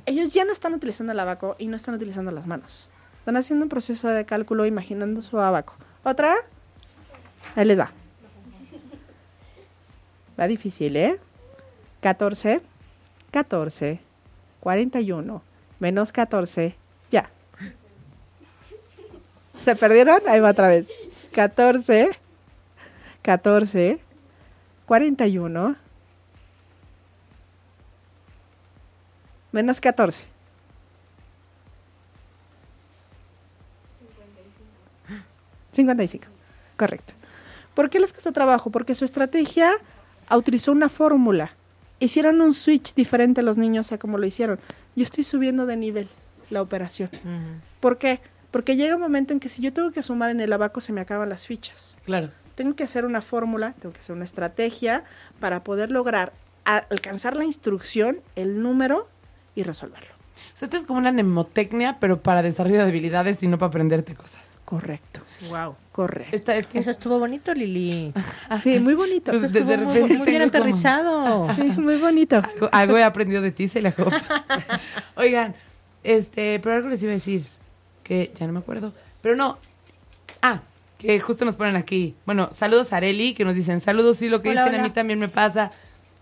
ellos ya no están utilizando el abaco y no están utilizando las manos. Están haciendo un proceso de cálculo imaginando su abaco. ¿Otra? Ahí les va. Va difícil, ¿eh? 14, 14, 41, menos 14, ya. ¿Se perdieron? Ahí va otra vez. 14, 14, 41, menos 14. 55. Correcto. ¿Por qué les costó trabajo? Porque su estrategia utilizó una fórmula. Hicieron un switch diferente los niños a como lo hicieron. Yo estoy subiendo de nivel la operación. ¿Por qué? Porque llega un momento en que si yo tengo que sumar en el abaco se me acaban las fichas. Claro. Tengo que hacer una fórmula, tengo que hacer una estrategia para poder lograr a- alcanzar la instrucción, el número y resolverlo. O sea, esta es como una mnemotecnia, pero para desarrollo de habilidades y no para aprenderte cosas. Correcto, Wow. correcto. Esta es que. Eso estuvo bonito, Lili. Sí, muy bonito. Pues Eso de- estuvo de muy- bien como- aterrizado. Sí, muy bonito. Algo, algo he aprendido de ti, Celejo. Oigan, este, pero algo les iba a decir que ya no me acuerdo. Pero no. Ah, que justo nos ponen aquí. Bueno, saludos a Areli, que nos dicen, saludos, sí, lo que Hola, dicen a mí también me pasa.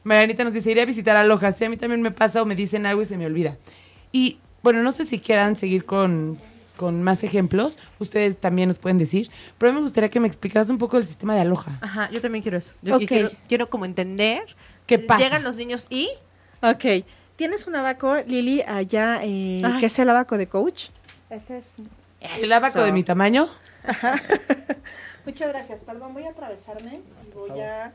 Marianita nos dice, iré a visitar a Loja, sí, a mí también me pasa o me dicen algo y se me olvida. Y bueno, no sé si quieran seguir con, con más ejemplos, ustedes también nos pueden decir, pero a mí me gustaría que me explicaras un poco el sistema de Aloha. Ajá, yo también quiero eso. Yo quiero, quiero como entender. ¿Qué pasa? Llegan los niños y. Ok. ¿Tienes un abaco, Lili, allá, eh, que es el abaco de coach? Este es... El abaco de mi tamaño. Muchas gracias. Perdón, voy a atravesarme y voy a...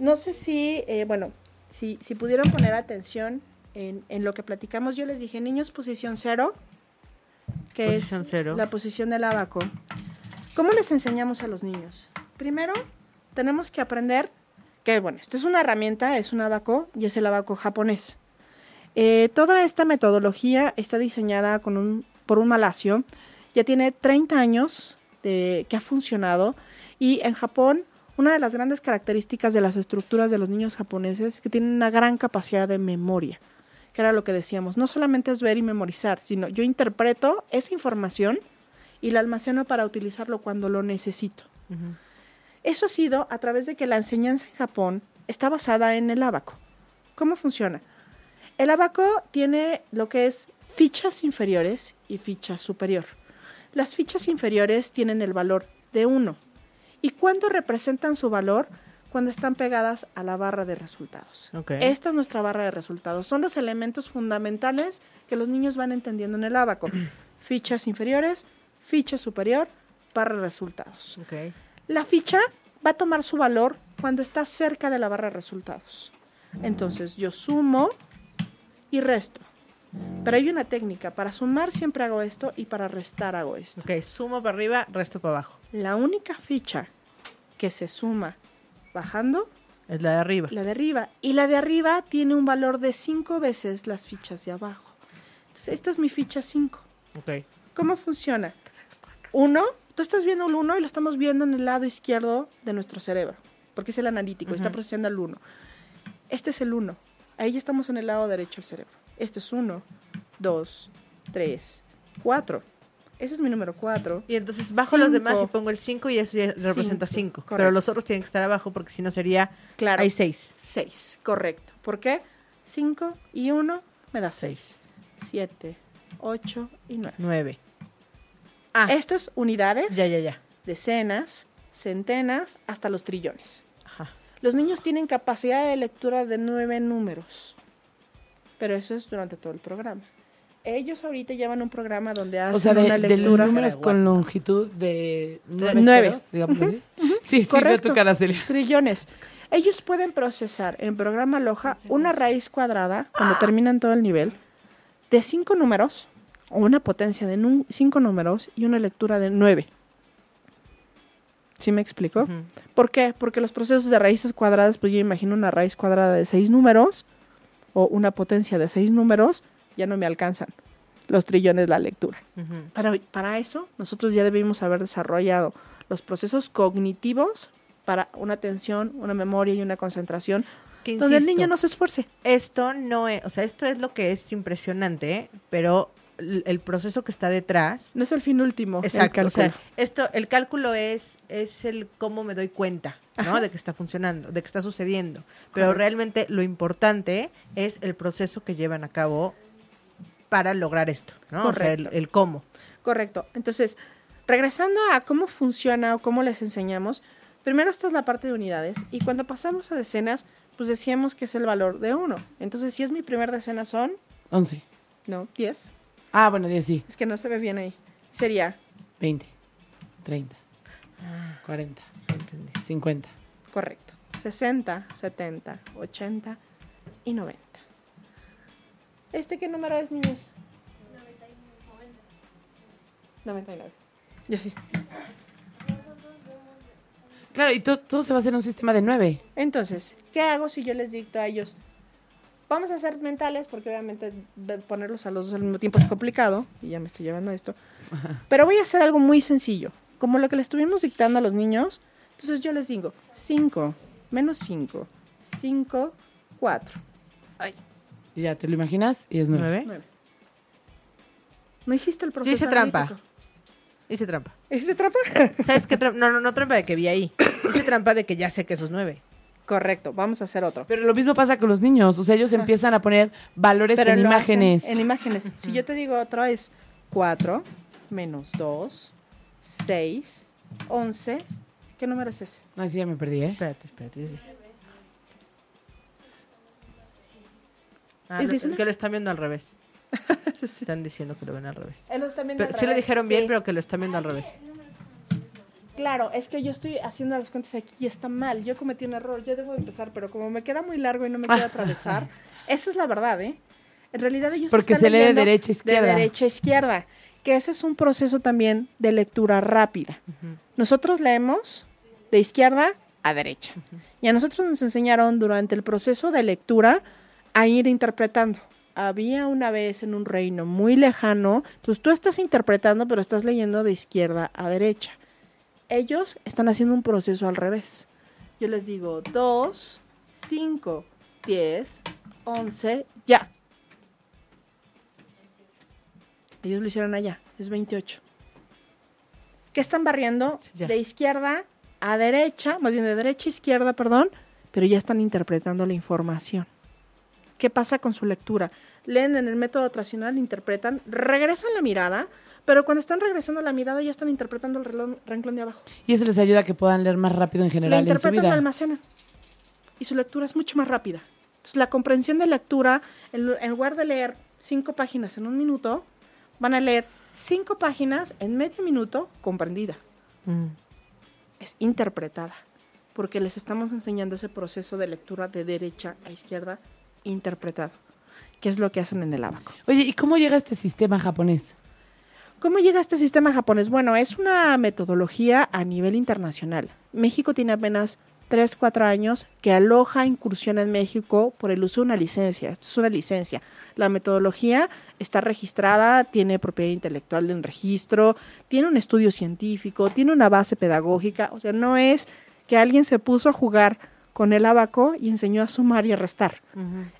No sé si, eh, bueno, si, si pudieron poner atención en, en lo que platicamos. Yo les dije, niños, posición cero, que Posición es cero. la posición del abaco. ¿Cómo les enseñamos a los niños? Primero, tenemos que aprender que, bueno, esto es una herramienta, es un abaco y es el abaco japonés. Eh, toda esta metodología está diseñada con un, por un malasio. Ya tiene 30 años de, que ha funcionado y en Japón una de las grandes características de las estructuras de los niños japoneses es que tienen una gran capacidad de memoria, que era lo que decíamos. No solamente es ver y memorizar, sino yo interpreto esa información y la almaceno para utilizarlo cuando lo necesito. Eso ha sido a través de que la enseñanza en Japón está basada en el abaco. ¿Cómo funciona? El abaco tiene lo que es fichas inferiores y ficha superior. Las fichas inferiores tienen el valor de 1. ¿Y cuándo representan su valor? Cuando están pegadas a la barra de resultados. Ok. Esta es nuestra barra de resultados. Son los elementos fundamentales que los niños van entendiendo en el abaco. Fichas inferiores, ficha superior, barra de resultados. Ok. La ficha va a tomar su valor cuando está cerca de la barra de resultados. Entonces yo sumo y resto. Pero hay una técnica. Para sumar siempre hago esto y para restar hago esto. Ok, sumo para arriba, resto para abajo. La única ficha que se suma bajando, Es la de arriba. la de arriba. Y la de arriba tiene un valor de cinco veces las fichas de abajo. Entonces esta es mi ficha 5. Ok. ¿Cómo funciona? Uno, tú estás viendo el uno y lo estamos viendo en el lado izquierdo de nuestro cerebro. porque es el analítico, y está procesando el 1. Este es el 1. Ahí ya estamos en el lado derecho del cerebro. Este es 1, 2, 3, 4. Ese es mi número 4. Y entonces bajo los demás y Cinco. pongo el 5 y eso ya representa Cinco, 5. Pero los otros tienen que estar abajo porque si no sería... Claro. Hay 6. 6, correcto. ¿Por qué? 5 y 1 me da 6. 7, 8 y 9. 9. Ah, Esto es unidades, ya, ya, ya. decenas, centenas, hasta los trillones. Ajá. Los niños tienen capacidad de lectura de 9 números, pero eso es durante todo el programa. Ellos ahorita llevan un programa donde hacen O sea, de, una de lectura. números con longitud de nueve, Nueve. ceros, digamos así. Sí, sí, tu cara, Celia. Trillones. Ellos pueden procesar en programa Loja una raíz cuadrada, cuando terminan todo el nivel, de cinco números, o una potencia de cinco números y una lectura de nueve. ¿Sí me explico? ¿Por qué? Porque los procesos de raíces cuadradas, pues yo imagino una raíz cuadrada de seis números o una potencia de seis números, ya no me alcanzan los trillones la lectura. Para, para eso, nosotros ya debimos haber desarrollado los procesos cognitivos para una atención, una memoria y una concentración, Que donde el niño no se esfuerce. Esto no es... O sea, esto es lo que es impresionante, ¿eh? pero el proceso que está detrás... No es el fin último. el Exacto, o sea, esto, el cálculo es, es el cómo me doy cuenta, ¿no? De que está funcionando, de que está sucediendo. Pero Correcto. realmente lo importante es el proceso que llevan a cabo para lograr esto, ¿no? O sea, el, Correcto. el cómo. Correcto. Entonces, regresando a cómo funciona o cómo les enseñamos, primero esta es la parte de unidades y cuando pasamos a decenas, pues decíamos que es el valor de uno. Entonces, si es mi primer decena son, 11. no, 10. Ah, bueno, 10 sí. Es que no se ve bien ahí. Sería 20, 30, 40, 50. correcto. 60, 70, 80 y 90. ¿Este qué número es, niños? 99. Ya sí. Claro, y to- todo se va a hacer en un sistema de 9. Entonces, ¿qué hago si yo les dicto a ellos? Vamos a hacer mentales, porque obviamente ponerlos a los dos al mismo tiempo es complicado, y ya me estoy llevando a esto. Pero voy a hacer algo muy sencillo, como lo que le estuvimos dictando a los niños. Entonces yo les digo, 5 menos 5, 5, 4. Ay, Y ya te lo imaginas y es 9. ¿Nueve? 9. No hiciste el proceso. hice trampa. analítico. Hice trampa. ¿Hiciste trampa? ¿Sabes qué trampa? No, no, no trampa de que vi ahí. Hice trampa de que ya sé que esos nueve. Correcto, vamos a hacer otro. Pero lo mismo pasa con los niños. O sea, ellos empiezan a poner valores en imágenes. En imágenes. Si yo te digo otro es 4 menos 2, 6, 11. ¿Qué número es ese? No, sí, ya me perdí, ¿eh? Espérate, espérate. Ah, ¿Es que lo están viendo al revés. Están diciendo que lo ven al revés. Él lo está viendo Pero, al sí lo dijeron bien, Sí. pero que lo están viendo al revés. Claro, es que yo estoy haciendo las cuentas aquí y está mal. Yo cometí un error, ya debo de empezar, pero como me queda muy largo y no me quiero atravesar, esa es la verdad, ¿eh? En realidad ellos Porque están se lee de derecha a izquierda. De derecha a izquierda, que ese es un proceso también de lectura rápida. Nosotros leemos de izquierda a derecha. Y a nosotros nos enseñaron durante el proceso de lectura a ir interpretando. Había una vez en un reino muy lejano, entonces tú estás interpretando, pero estás leyendo de izquierda a derecha. Ellos están haciendo un proceso al revés. Yo les digo 2, 5, 10, 11, ya. Ellos lo hicieron allá, es 28. ¿Qué están barriendo? Ya. De izquierda a derecha, más bien de derecha a izquierda, perdón, pero ya están interpretando la información. ¿Qué pasa con su lectura? Leen en el método tradicional, interpretan, regresan la mirada, pero cuando están regresando la mirada ya están interpretando el reloj- renglón de abajo. Y eso les ayuda a que puedan leer más rápido en La general en su interpretan, la vida. almacenan. Y su lectura es mucho más rápida. Entonces, la comprensión de lectura, en, en lugar de leer cinco páginas en un minuto, van a leer cinco páginas en medio minuto comprendida. Es interpretada. Porque les estamos enseñando ese proceso de lectura de derecha a izquierda interpretado. Que es lo que hacen en el abaco. Oye, ¿y cómo llega este sistema japonés? ¿Cómo llega este sistema japonés? Bueno, es una metodología a nivel internacional. México tiene apenas 3, 4 años que aloja incursión en México por el uso de una licencia. Esto es una licencia. La metodología está registrada, tiene propiedad intelectual de un registro, tiene un estudio científico, tiene una base pedagógica. O sea, no es que alguien se puso a jugar con el abaco y enseñó a sumar y a restar.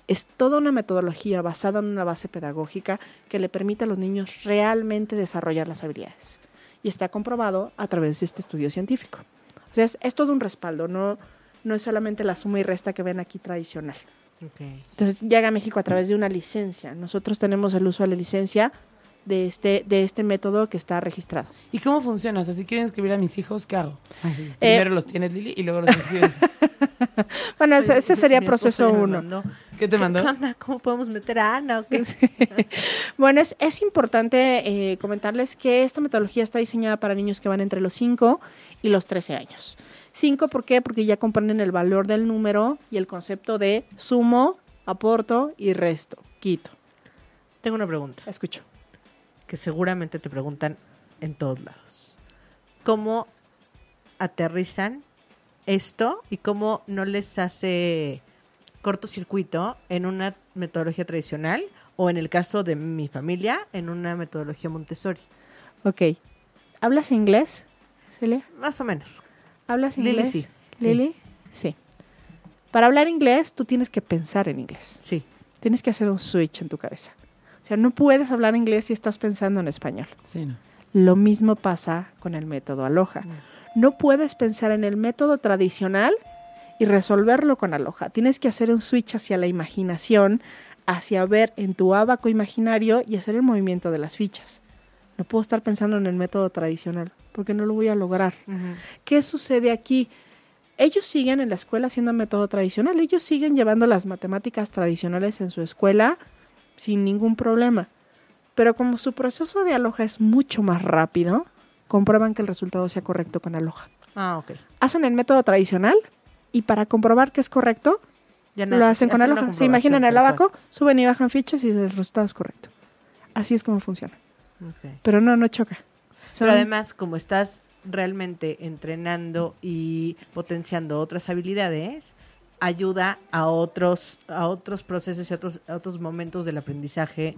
Es toda una metodología basada en una base pedagógica que le permite a los niños realmente desarrollar las habilidades. Y está comprobado a través de este estudio científico. O sea, es, es todo un respaldo, no, no es solamente la suma y resta que ven aquí tradicional. Entonces llega a México a través de una licencia. Nosotros tenemos el uso de la licencia de este, de este método que está registrado. ¿Y cómo funciona? O sea, si quieren escribir a mis hijos, ¿qué hago? Eh, Primero los tienes Lili y luego los escribes. Bueno, ese, ese sería proceso uno. mandó. ¿Qué te mandó? ¿Qué onda? ¿Cómo podemos meter a Ana? o qué? Bueno, es, es importante eh, comentarles que esta metodología está diseñada para niños que van entre los 5 y los 13 años. 5, ¿por qué? Porque ya comprenden el valor del número y el concepto de sumo, aporto y resto, quito. Tengo una pregunta Escucho. que seguramente te preguntan en todos lados. ¿Cómo aterrizan esto y cómo no les hace cortocircuito en una metodología tradicional o en el caso de mi familia en una metodología Montessori? Ok. ¿Hablas inglés, Celia? Más o menos. ¿Hablas Lili, inglés? sí. Sí. Lili, sí. Para hablar inglés, tú tienes que pensar en inglés. Sí. Tienes que hacer un switch en tu cabeza. O sea, no puedes hablar inglés si estás pensando en español. Sí, no. Lo mismo pasa con el método Aloha. No puedes pensar en el método tradicional y resolverlo con Aloha. Tienes que hacer un switch hacia la imaginación, hacia ver en tu abaco imaginario y hacer el movimiento de las fichas. No puedo estar pensando en el método tradicional porque no lo voy a lograr. ¿Qué sucede aquí? Ellos siguen en la escuela haciendo método tradicional, ellos siguen llevando las matemáticas tradicionales en su escuela sin ningún problema. Pero como su proceso de aloja es mucho más rápido, comprueban que el resultado sea correcto con aloja. Ah, ok. Hacen el método tradicional y para comprobar que es correcto, no- lo hacen con aloja. Se imaginan el abaco, suben y bajan fichas y el resultado es correcto. Así es como funciona. tal cual. Ok. Pero no, no choca. Son- Pero además, como estás realmente entrenando y potenciando otras habilidades, ayuda a otros, a otros procesos y a otros, a otros momentos del aprendizaje,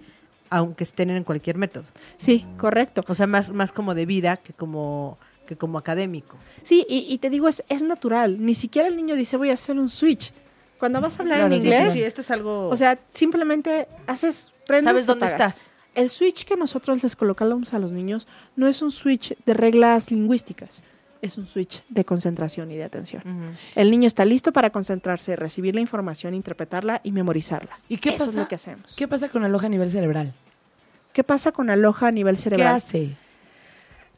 aunque estén en cualquier método. Sí, correcto. O sea, más, más como de vida que como, que como académico. Sí, y, y te digo, es, es natural. Ni siquiera el niño dice voy a hacer un switch. Cuando vas a hablar Claro, en sí, inglés, Sí, esto es algo... o sea, simplemente haces, prendes, ¿Sabes dónde estás? El switch que nosotros les colocamos a los niños no es un switch de reglas lingüísticas, es un switch de concentración y de atención. El niño está listo para concentrarse, recibir la información, interpretarla y memorizarla. ¿Y qué Eso pasa? es lo que hacemos. ¿Qué pasa con aloja a nivel cerebral? ¿Qué pasa con Aloha a nivel ¿Qué cerebral? hace?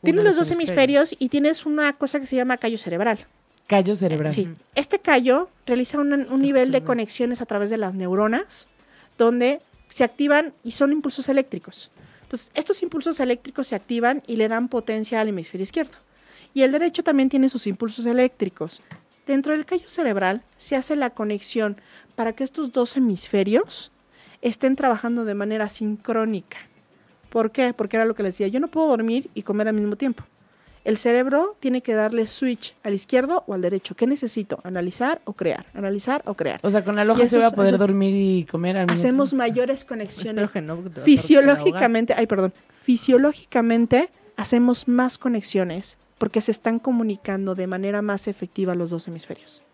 Tienes Uno de los dos hemisferios y tienes una cosa que se llama callo cerebral. Callo cerebral. Sí. Este callo realiza un, un nivel de conexiones a través de las neuronas, donde se activan y son impulsos eléctricos. Entonces, estos impulsos eléctricos se activan y le dan potencia al hemisferio izquierdo. Y el derecho también tiene sus impulsos eléctricos. Dentro del callo cerebral se hace la conexión para que estos dos hemisferios estén trabajando de manera sincrónica. ¿Por qué? Porque era lo que les decía, yo no puedo dormir y comer al mismo tiempo. El cerebro tiene que darle switch al izquierdo o al derecho. ¿Qué necesito? Analizar o crear. Analizar o crear. O sea, con Y eso se va a poder eso- dormir y comer al mismo Hacemos tiempo. mayores conexiones. que no, Fisiológicamente, ay, perdón. Fisiológicamente hacemos más conexiones porque se están comunicando de manera más efectiva los dos hemisferios.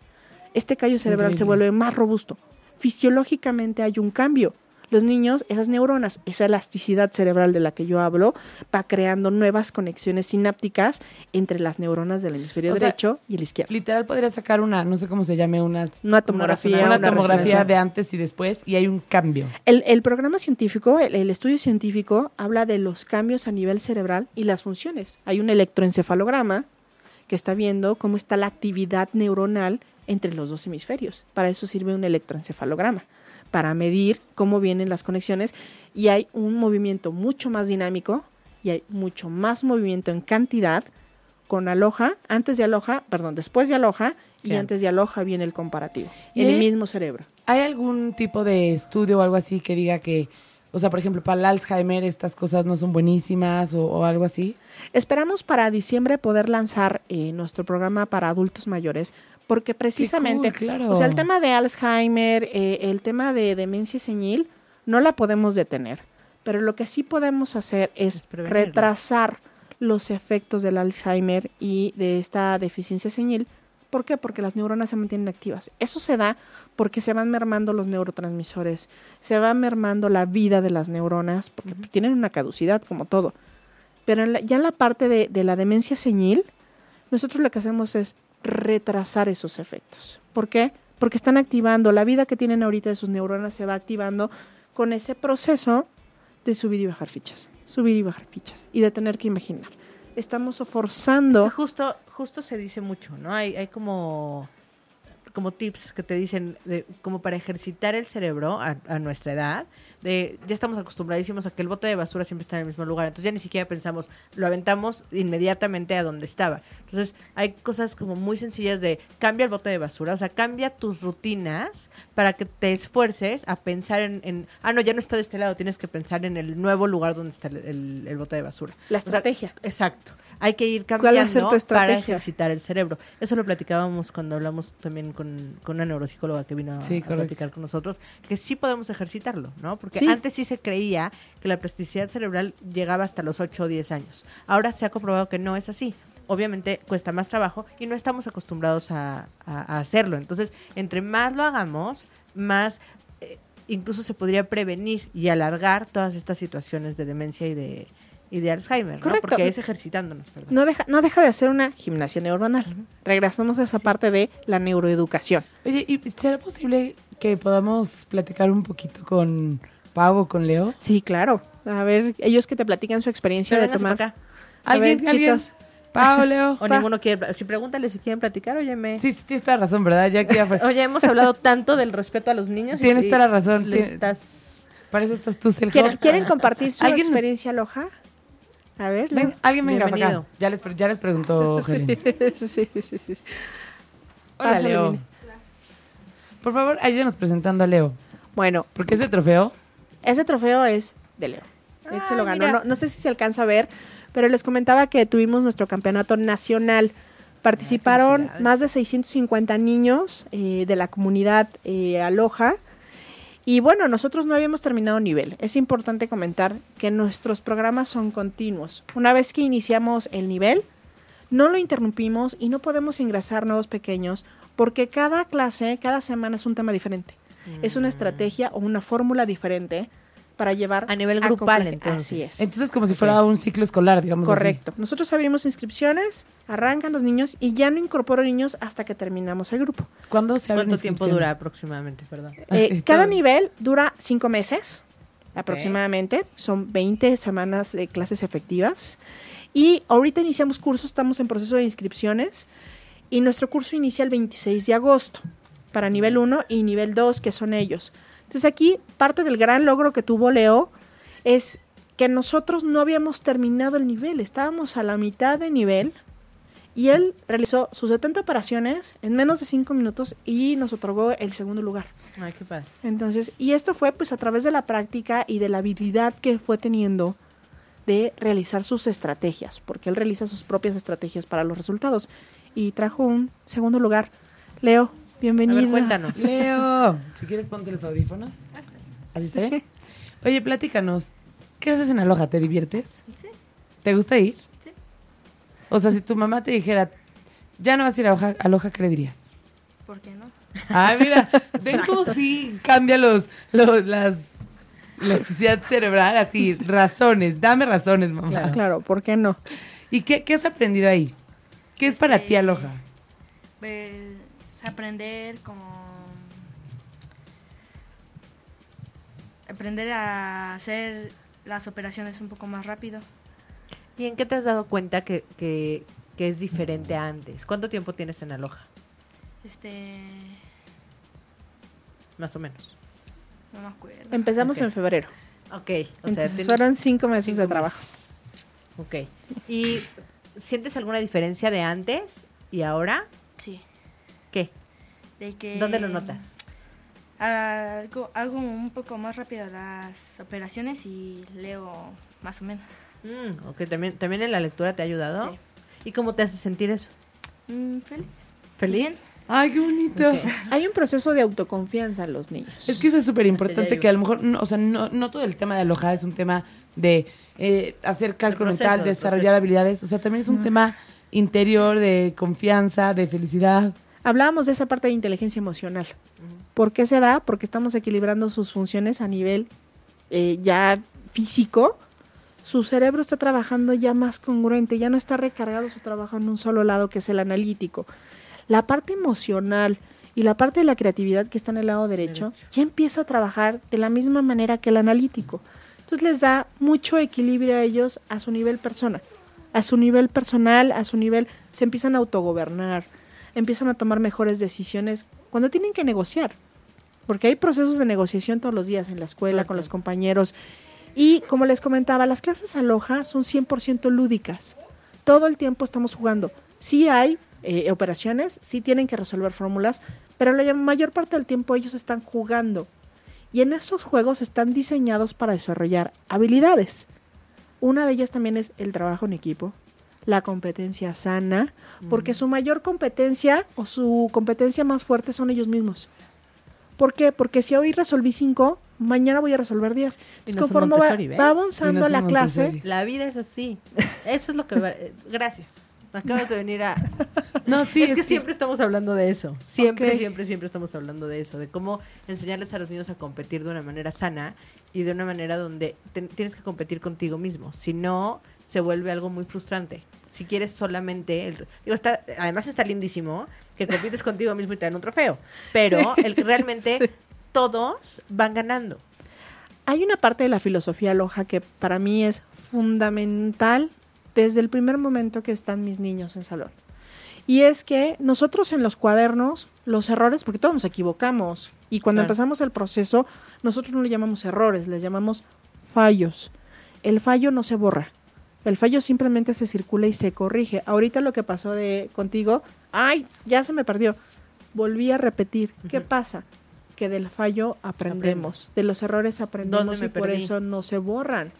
Este callo cerebral se vuelve más robusto. Fisiológicamente hay un cambio. Los niños, esas neuronas, esa elasticidad cerebral de la que yo hablo, va creando nuevas conexiones sinápticas entre las neuronas del hemisferio O sea, derecho y el izquierdo. Literal podría sacar una, no sé cómo se llame, una, Una tomografía. una una tomografía de antes y después y hay un cambio. El, el programa científico, el, el estudio científico, habla de los cambios a nivel cerebral y las funciones. Hay un electroencefalograma que está viendo cómo está la actividad neuronal entre los dos hemisferios. Para eso sirve un electroencefalograma, para medir cómo vienen las conexiones y hay un movimiento mucho más dinámico y hay mucho más movimiento en cantidad con aloja, antes de aloja, perdón, después de aloja y antes de aloja viene el comparativo, ¿Y en el mismo cerebro. ¿Hay algún tipo de estudio o algo así que diga que, o sea, por ejemplo, para el Alzheimer estas cosas no son buenísimas o, o algo así? Esperamos para diciembre poder lanzar eh, nuestro programa para adultos mayores, porque precisamente, cool, claro. o sea, el tema de Alzheimer, eh, el tema de demencia senil, no la podemos detener, pero lo que sí podemos hacer es, retrasar los efectos del Alzheimer y de esta deficiencia senil ¿Por qué? Porque las neuronas se mantienen activas. Eso se da porque se van mermando los neurotransmisores, se va mermando la vida de las neuronas, porque tienen una caducidad como todo. Pero en la- ya en la parte de, de la demencia senil, nosotros lo que hacemos es retrasar esos efectos. ¿Por qué? Porque están activando, la vida que tienen ahorita de sus neuronas se va activando con ese proceso de subir y bajar fichas, subir y bajar fichas y de tener que imaginar. Estamos forzando... Justo, justo se dice mucho, ¿no? Hay, hay como, como tips que te dicen de, como para ejercitar el cerebro a nuestra edad. De, ya estamos acostumbradísimos a que el bote de basura siempre está en el mismo lugar. Entonces ya ni siquiera pensamos, lo aventamos inmediatamente a donde estaba. Entonces hay cosas como muy sencillas de cambia el bote de basura, o sea, cambia tus rutinas para que te esfuerces a pensar en, en- ah, no, ya no está de este lado, tienes que pensar en el nuevo lugar donde está el, el- el bote de basura. La O sea, estrategia. Exacto. Hay que ir ¿Cuál va a ser cambiando para ejercitar el cerebro. Eso lo platicábamos cuando hablamos también con, con una neuropsicóloga que vino a, Sí, a platicar con nosotros, que sí podemos ejercitarlo, ¿no? Porque Sí. antes sí se creía que la plasticidad cerebral llegaba hasta los 8 o 10 años. Ahora se ha comprobado que no es así. Obviamente cuesta más trabajo y no estamos acostumbrados a, a- a hacerlo. Entonces, entre más lo hagamos, más eh, incluso se podría prevenir y alargar todas estas situaciones de demencia y de, y de Alzheimer, ¿no? Correcto. Porque es ejercitándonos, perdón. No deja, no deja de hacer una gimnasia neuronal. Regresamos a esa parte de la neuroeducación. Oye, ¿y será posible que podamos platicar un poquito con Pau o con Leo? Sí, claro. A ver, ellos que te platican su experiencia Pero de tomar. acá. A ¿Alguien? ver, ¿Alguien? chicos. Pau, Leo. O Pa. ninguno quiere. Si pregúntale si quieren platicar, óyeme. Sí, sí, tienes toda la razón, ¿verdad? Ya que ya fue. Oye, hemos hablado tanto del respeto a los niños. Tienes y toda la razón, les tien- estás- Para eso estás tú, Seljo. ¿Quieren, quieren compartir su ¿Alguien nos- experiencia loja? A ver, Ven, alguien venga para acá. Ya les, ya les preguntó sí, sí, sí, sí. Hola, Leo. Por favor, ayúdenos presentando a Leo. Bueno, Porque ese trofeo ese trofeo es de Leo. Él se Ah, lo ganó. mira. No, no sé si se alcanza a ver, pero les comentaba que tuvimos nuestro campeonato nacional. Participaron más de 650 niños eh, de la comunidad eh, Aloha. Y bueno, nosotros no habíamos terminado nivel. Es importante comentar que nuestros programas son continuos. Una vez que iniciamos el nivel, no lo interrumpimos y no podemos ingresar nuevos pequeños porque cada clase, cada semana es un tema diferente. Es una estrategia o una fórmula diferente para llevar A nivel grupal, comple- entonces. Así es. Entonces, como si fuera un ciclo escolar, digamos. así. Correcto. Nosotros abrimos inscripciones, arrancan los niños y ya no incorporo niños hasta que terminamos el grupo. ¿Cuándo se abre ¿Cuánto tiempo dura aproximadamente? Perdón. Eh, Ay, cada nivel dura cinco meses aproximadamente. Son 20 semanas de clases efectivas. Y ahorita iniciamos cursos, estamos en proceso de inscripciones. Y nuestro curso inicia el 26 de agosto para nivel 1 y nivel 2, que son ellos. Entonces aquí parte del gran logro que tuvo Leo es que nosotros no habíamos terminado el nivel, estábamos a la mitad de nivel y él realizó sus 70 operaciones en menos de 5 minutos y nos otorgó el segundo lugar. Ay, qué padre. Entonces, y esto fue pues a través de la práctica y de la habilidad que fue teniendo de realizar sus estrategias, porque él realiza sus propias estrategias para los resultados y trajo un segundo lugar. Leo, A bienvenido. ver, cuéntanos. Leo, si quieres ponte los audífonos. ¿Así está bien? Oye, platícanos. ¿Qué haces en Aloha? ¿Te diviertes? Sí. ¿Te gusta ir? Sí. O sea, si tu mamá te dijera, ya no vas a ir a Aloha, Aloha, ¿qué le dirías? ¿Por qué no? Ah, mira, ven como si cambia los, los las la elasticidad cerebral, así, razones, dame razones, mamá. Claro, ¿por qué no? ¿Y qué, qué has aprendido ahí? ¿Qué es para Este, ti Aloha? Pues aprender como... Aprender a hacer las operaciones un poco más rápido. ¿Y en qué te has dado cuenta que, que, que es diferente a antes? ¿Cuánto tiempo tienes en Aloha? Este... Más o menos. No me acuerdo. Empezamos en febrero. Ok, o sea, fueron cinco meses cinco de trabajo. meses. Ok. ¿Y sientes alguna diferencia de antes y ahora? Sí. ¿Qué? De que... ¿Dónde lo notas? Algo, hago un poco más rápido las operaciones y leo más o menos. Mm, ok, ¿también, ¿también en la lectura te ha ayudado? Sí. ¿Y cómo te hace sentir eso? Mm, feliz. ¿Feliz? Ay, qué bonito. Hay un proceso de autoconfianza en los niños. Es que eso es súper importante que a lo mejor, no, o sea, no, no todo el tema de alojar es un tema de eh, hacer cálculo proceso, mental, desarrollar habilidades, o sea, también es un tema interior de confianza, de felicidad. Hablábamos de esa parte de inteligencia emocional. ¿Por qué se da? Porque estamos equilibrando sus funciones a nivel eh, ya físico. Su cerebro está trabajando ya más congruente, ya no está recargado su trabajo en un solo lado, que es el analítico. La parte emocional y la parte de la creatividad que está en el lado derecho, ya empieza a trabajar de la misma manera que el analítico. Entonces les da mucho equilibrio a ellos a su nivel persona. A su nivel personal, a su nivel, se empiezan a autogobernar, empiezan a tomar mejores decisiones cuando tienen que negociar. Porque hay procesos de negociación todos los días en la escuela, con los compañeros. Y como les comentaba, las clases aloja son 100% lúdicas. Todo el tiempo estamos jugando. Sí hay eh, operaciones, sí tienen que resolver fórmulas, pero la mayor parte del tiempo ellos están jugando. Y en esos juegos están diseñados para desarrollar habilidades. Una de ellas también es el trabajo en equipo, la competencia sana, porque su mayor competencia o su competencia más fuerte son ellos mismos. ¿Por qué? Porque si hoy resolví cinco, mañana voy a resolver diez. Y Entonces, no son conforme va, avanzando no la clase. La vida es así. Eso es lo que... va- eh, Gracias. Acabas de venir a... No, sí, es, que, siempre estamos hablando de eso. Siempre, siempre, siempre estamos hablando de eso. De cómo enseñarles a los niños a competir de una manera sana y de una manera donde te- tienes que competir contigo mismo. Si no, se vuelve algo muy frustrante. Si quieres solamente... El, digo, está, además está lindísimo que compites contigo mismo y te dan un trofeo. Pero el, realmente todos van ganando. hay una parte de la filosofía loja que para mí es fundamental desde el primer momento que están mis niños en salón. Y es que nosotros en los cuadernos, los errores, porque todos nos equivocamos, y cuando Claro. empezamos el proceso, nosotros no le llamamos errores, le llamamos fallos. El fallo no se borra. El fallo simplemente se circula y se corrige. Ahorita lo que pasó de contigo, ay, ya se me perdió. Volví a repetir. ¿Qué pasa? Que del fallo aprendemos, de los errores aprendemos y por perdí? eso no se borran.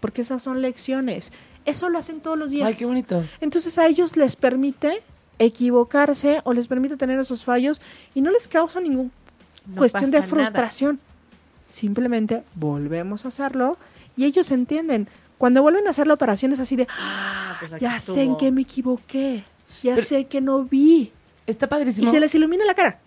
Porque esas son lecciones. Eso lo hacen todos los días. Ay, qué bonito. Entonces a ellos les permite equivocarse o les permite tener esos fallos y no les causa ninguna No cuestión de nada. frustración. Simplemente volvemos a hacerlo y ellos entienden. Cuando vuelven a hacer la operación es así de, Ah, pues aquí ya sé en qué me equivoqué, ya Pero- sé que no vi. Está Y padrísimo. se les ilumina la cara.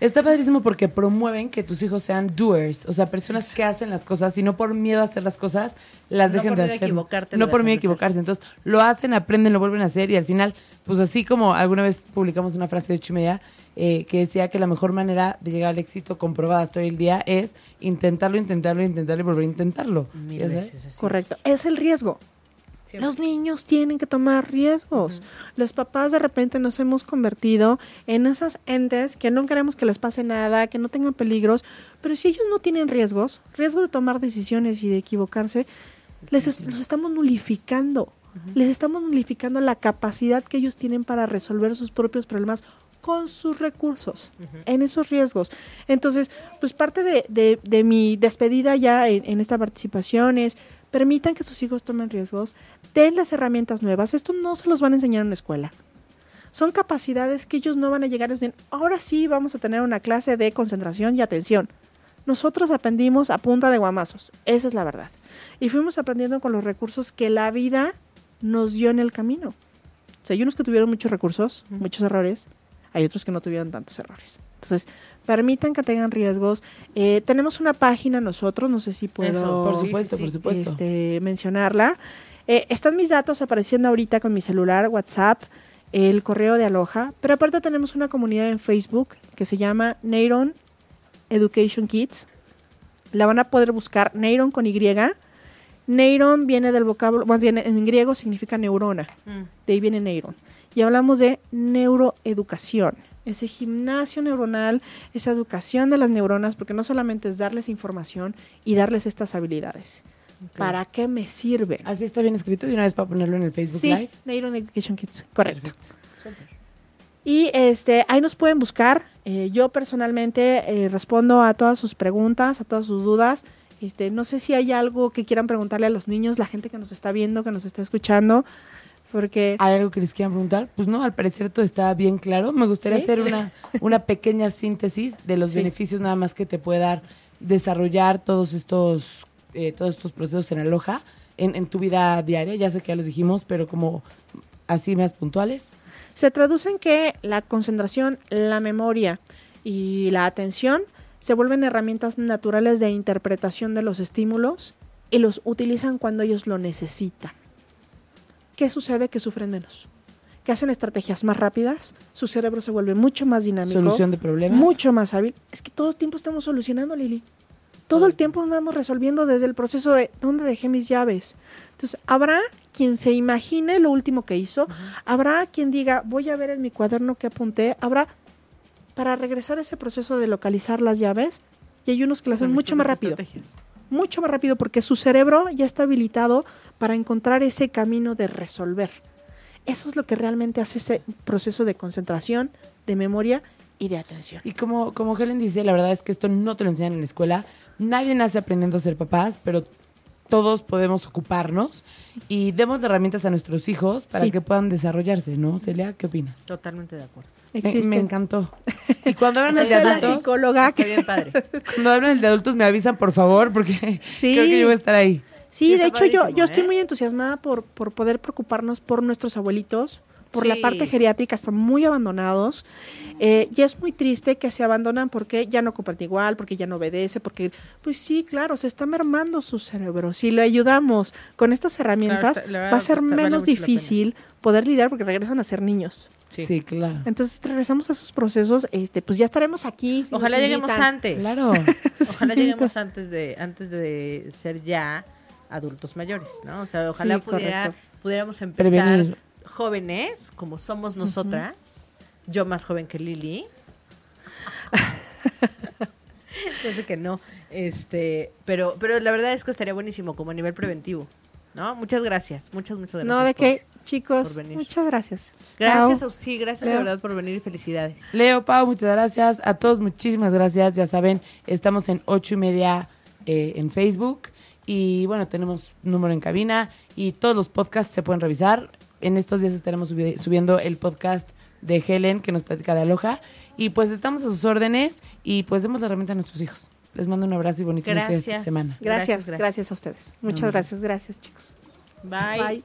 Está padrísimo porque promueven que tus hijos sean doers, o sea, personas que hacen las cosas y no por miedo a hacer las cosas las No dejen por de miedo a hacer. equivocarte, no por miedo a hacer. equivocarse. Entonces, lo hacen, aprenden, lo vuelven a hacer y al final, pues así como alguna vez publicamos una frase de ocho y media eh, que decía que la mejor manera de llegar al éxito comprobada todo el día es intentarlo, intentarlo, intentarlo y volver a intentarlo. Mil veces así. Correcto. Es el riesgo. Siempre. Los niños tienen que tomar riesgos. Los papás de repente nos hemos convertido en esas entes que no queremos que les pase nada, que no tengan peligros, pero si ellos no tienen riesgos, riesgos de tomar decisiones y de equivocarse, les es- los estamos nulificando. Les estamos nulificando la capacidad que ellos tienen para resolver sus propios problemas con sus recursos, en esos riesgos. Entonces, pues parte de, de- de mi despedida ya en, en esta participación es, permitan que sus hijos tomen riesgos, den las herramientas nuevas. Esto no se los van a enseñar en la escuela. Son capacidades que ellos no van a llegar a decir, ahora sí vamos a tener una clase de concentración y atención. Nosotros aprendimos a punta de guamazos, esa es la verdad. Y fuimos aprendiendo con los recursos que la vida nos dio en el camino. O sea, hay unos que tuvieron muchos recursos, muchos errores, hay otros que no tuvieron tantos errores. Entonces, permitan que tengan riesgos. Eh, tenemos una página nosotros, no sé si puedo Eso, Por Sí, supuesto, sí, por sí. supuesto. este, mencionarla. Eh, están mis datos apareciendo ahorita con mi celular, WhatsApp, el correo de Aloha, pero aparte tenemos una comunidad en Facebook que se llama Neyron Education Kids. La van a poder buscar Neyron con Y. Neyron viene del vocablo, más bien en griego significa neurona. Mm. De ahí viene Neyron. Y hablamos de neuroeducación. Ese gimnasio neuronal, esa educación de las neuronas, porque no solamente es darles información y darles estas habilidades. ¿Para qué me sirve? Así está bien escrito de una vez para ponerlo en el Facebook Sí, Live. Neuron Education Kids, correcto. Y este, ahí nos pueden buscar. Eh, yo personalmente eh, respondo a todas sus preguntas, a todas sus dudas. Este, no sé si hay algo que quieran preguntarle a los niños, la gente que nos está viendo, que nos está escuchando, porque ¿Hay algo que les quieran preguntar? Pues no, al parecer todo está bien claro. Me gustaría ¿Sí? hacer una, una pequeña síntesis de los Sí. beneficios nada más que te puede dar desarrollar todos estos, eh, todos estos procesos en Aloha en, en tu vida diaria. Ya sé que ya los dijimos, pero como así más puntuales. Se traduce en que la concentración, la memoria y la atención se vuelven herramientas naturales de interpretación de los estímulos y los utilizan cuando ellos lo necesitan. ¿Qué sucede? Que sufren menos. Que hacen estrategias más rápidas, su cerebro se vuelve mucho más dinámico. Solución de problemas. Mucho más hábil. Es que todo el tiempo estamos solucionando, Lili. Todo el tiempo andamos resolviendo desde el proceso de dónde dejé mis llaves. Entonces, habrá quien se imagine lo último que hizo, habrá quien diga, voy a ver en mi cuaderno que apunté, habrá para regresar a ese proceso de localizar las llaves, y hay unos que lo hacen mucho más rápido. Mucho más rápido porque su cerebro ya está habilitado para encontrar ese camino de resolver. Eso es lo que realmente hace ese proceso de concentración, de memoria y de atención. Y como, como Helen dice, la verdad es que esto no te lo enseñan en la escuela. Nadie nace aprendiendo a ser papás, pero todos podemos ocuparnos y demos herramientas a nuestros hijos para Sí. que puedan desarrollarse, ¿no? Celia, ¿qué opinas? Totalmente de acuerdo. Me, me encantó. Y cuando hablan de soy la adultos, psicóloga Está que- bien padre. cuando hablan de adultos me avisan, por favor, porque Sí. creo que yo voy a estar ahí. Sí, Sí, de hecho yo, yo estoy ¿eh? muy entusiasmada por, por poder preocuparnos por nuestros abuelitos, por la parte geriátrica, están muy abandonados. Eh, y es muy triste que se abandonan porque ya no comparten igual, porque ya no obedece, porque, pues sí, claro, se está mermando su cerebro. Si le ayudamos con estas herramientas, está- va a ser vale menos difícil poder lidiar porque regresan a ser niños. Sí, Sí. claro. Entonces regresamos a esos procesos, este, pues ya estaremos aquí. si Ojalá lleguemos antes. Claro. Ojalá lleguemos antes de antes de ser ya adultos mayores, ¿no? O sea, ojalá Sí, pudiera, pudiéramos empezar Prevenir. Jóvenes, como somos nosotras. Yo más joven que Lili. Sé que no. Este, pero, pero la verdad es que estaría buenísimo como a nivel preventivo. ¿No? Muchas gracias. Muchas, muchas gracias. No, de por- qué, chicos, por venir. muchas gracias. Gracias, Pau. sí, gracias Leo. de verdad por venir y felicidades. Leo, Pau, muchas gracias. A todos, muchísimas gracias. Ya saben, estamos en ocho y media eh, en Facebook. Y bueno, tenemos número en cabina. Y todos los podcasts se pueden revisar. En estos días estaremos subi- subiendo el podcast de Helen, que nos platica de Aloha. Y pues estamos a sus órdenes. Y pues demos la herramienta a nuestros hijos. Les mando un abrazo y bonito inicio de Gracias. semana. Gracias, Gracias, a ustedes. Muchas gracias, gracias, chicos. Bye. Bye.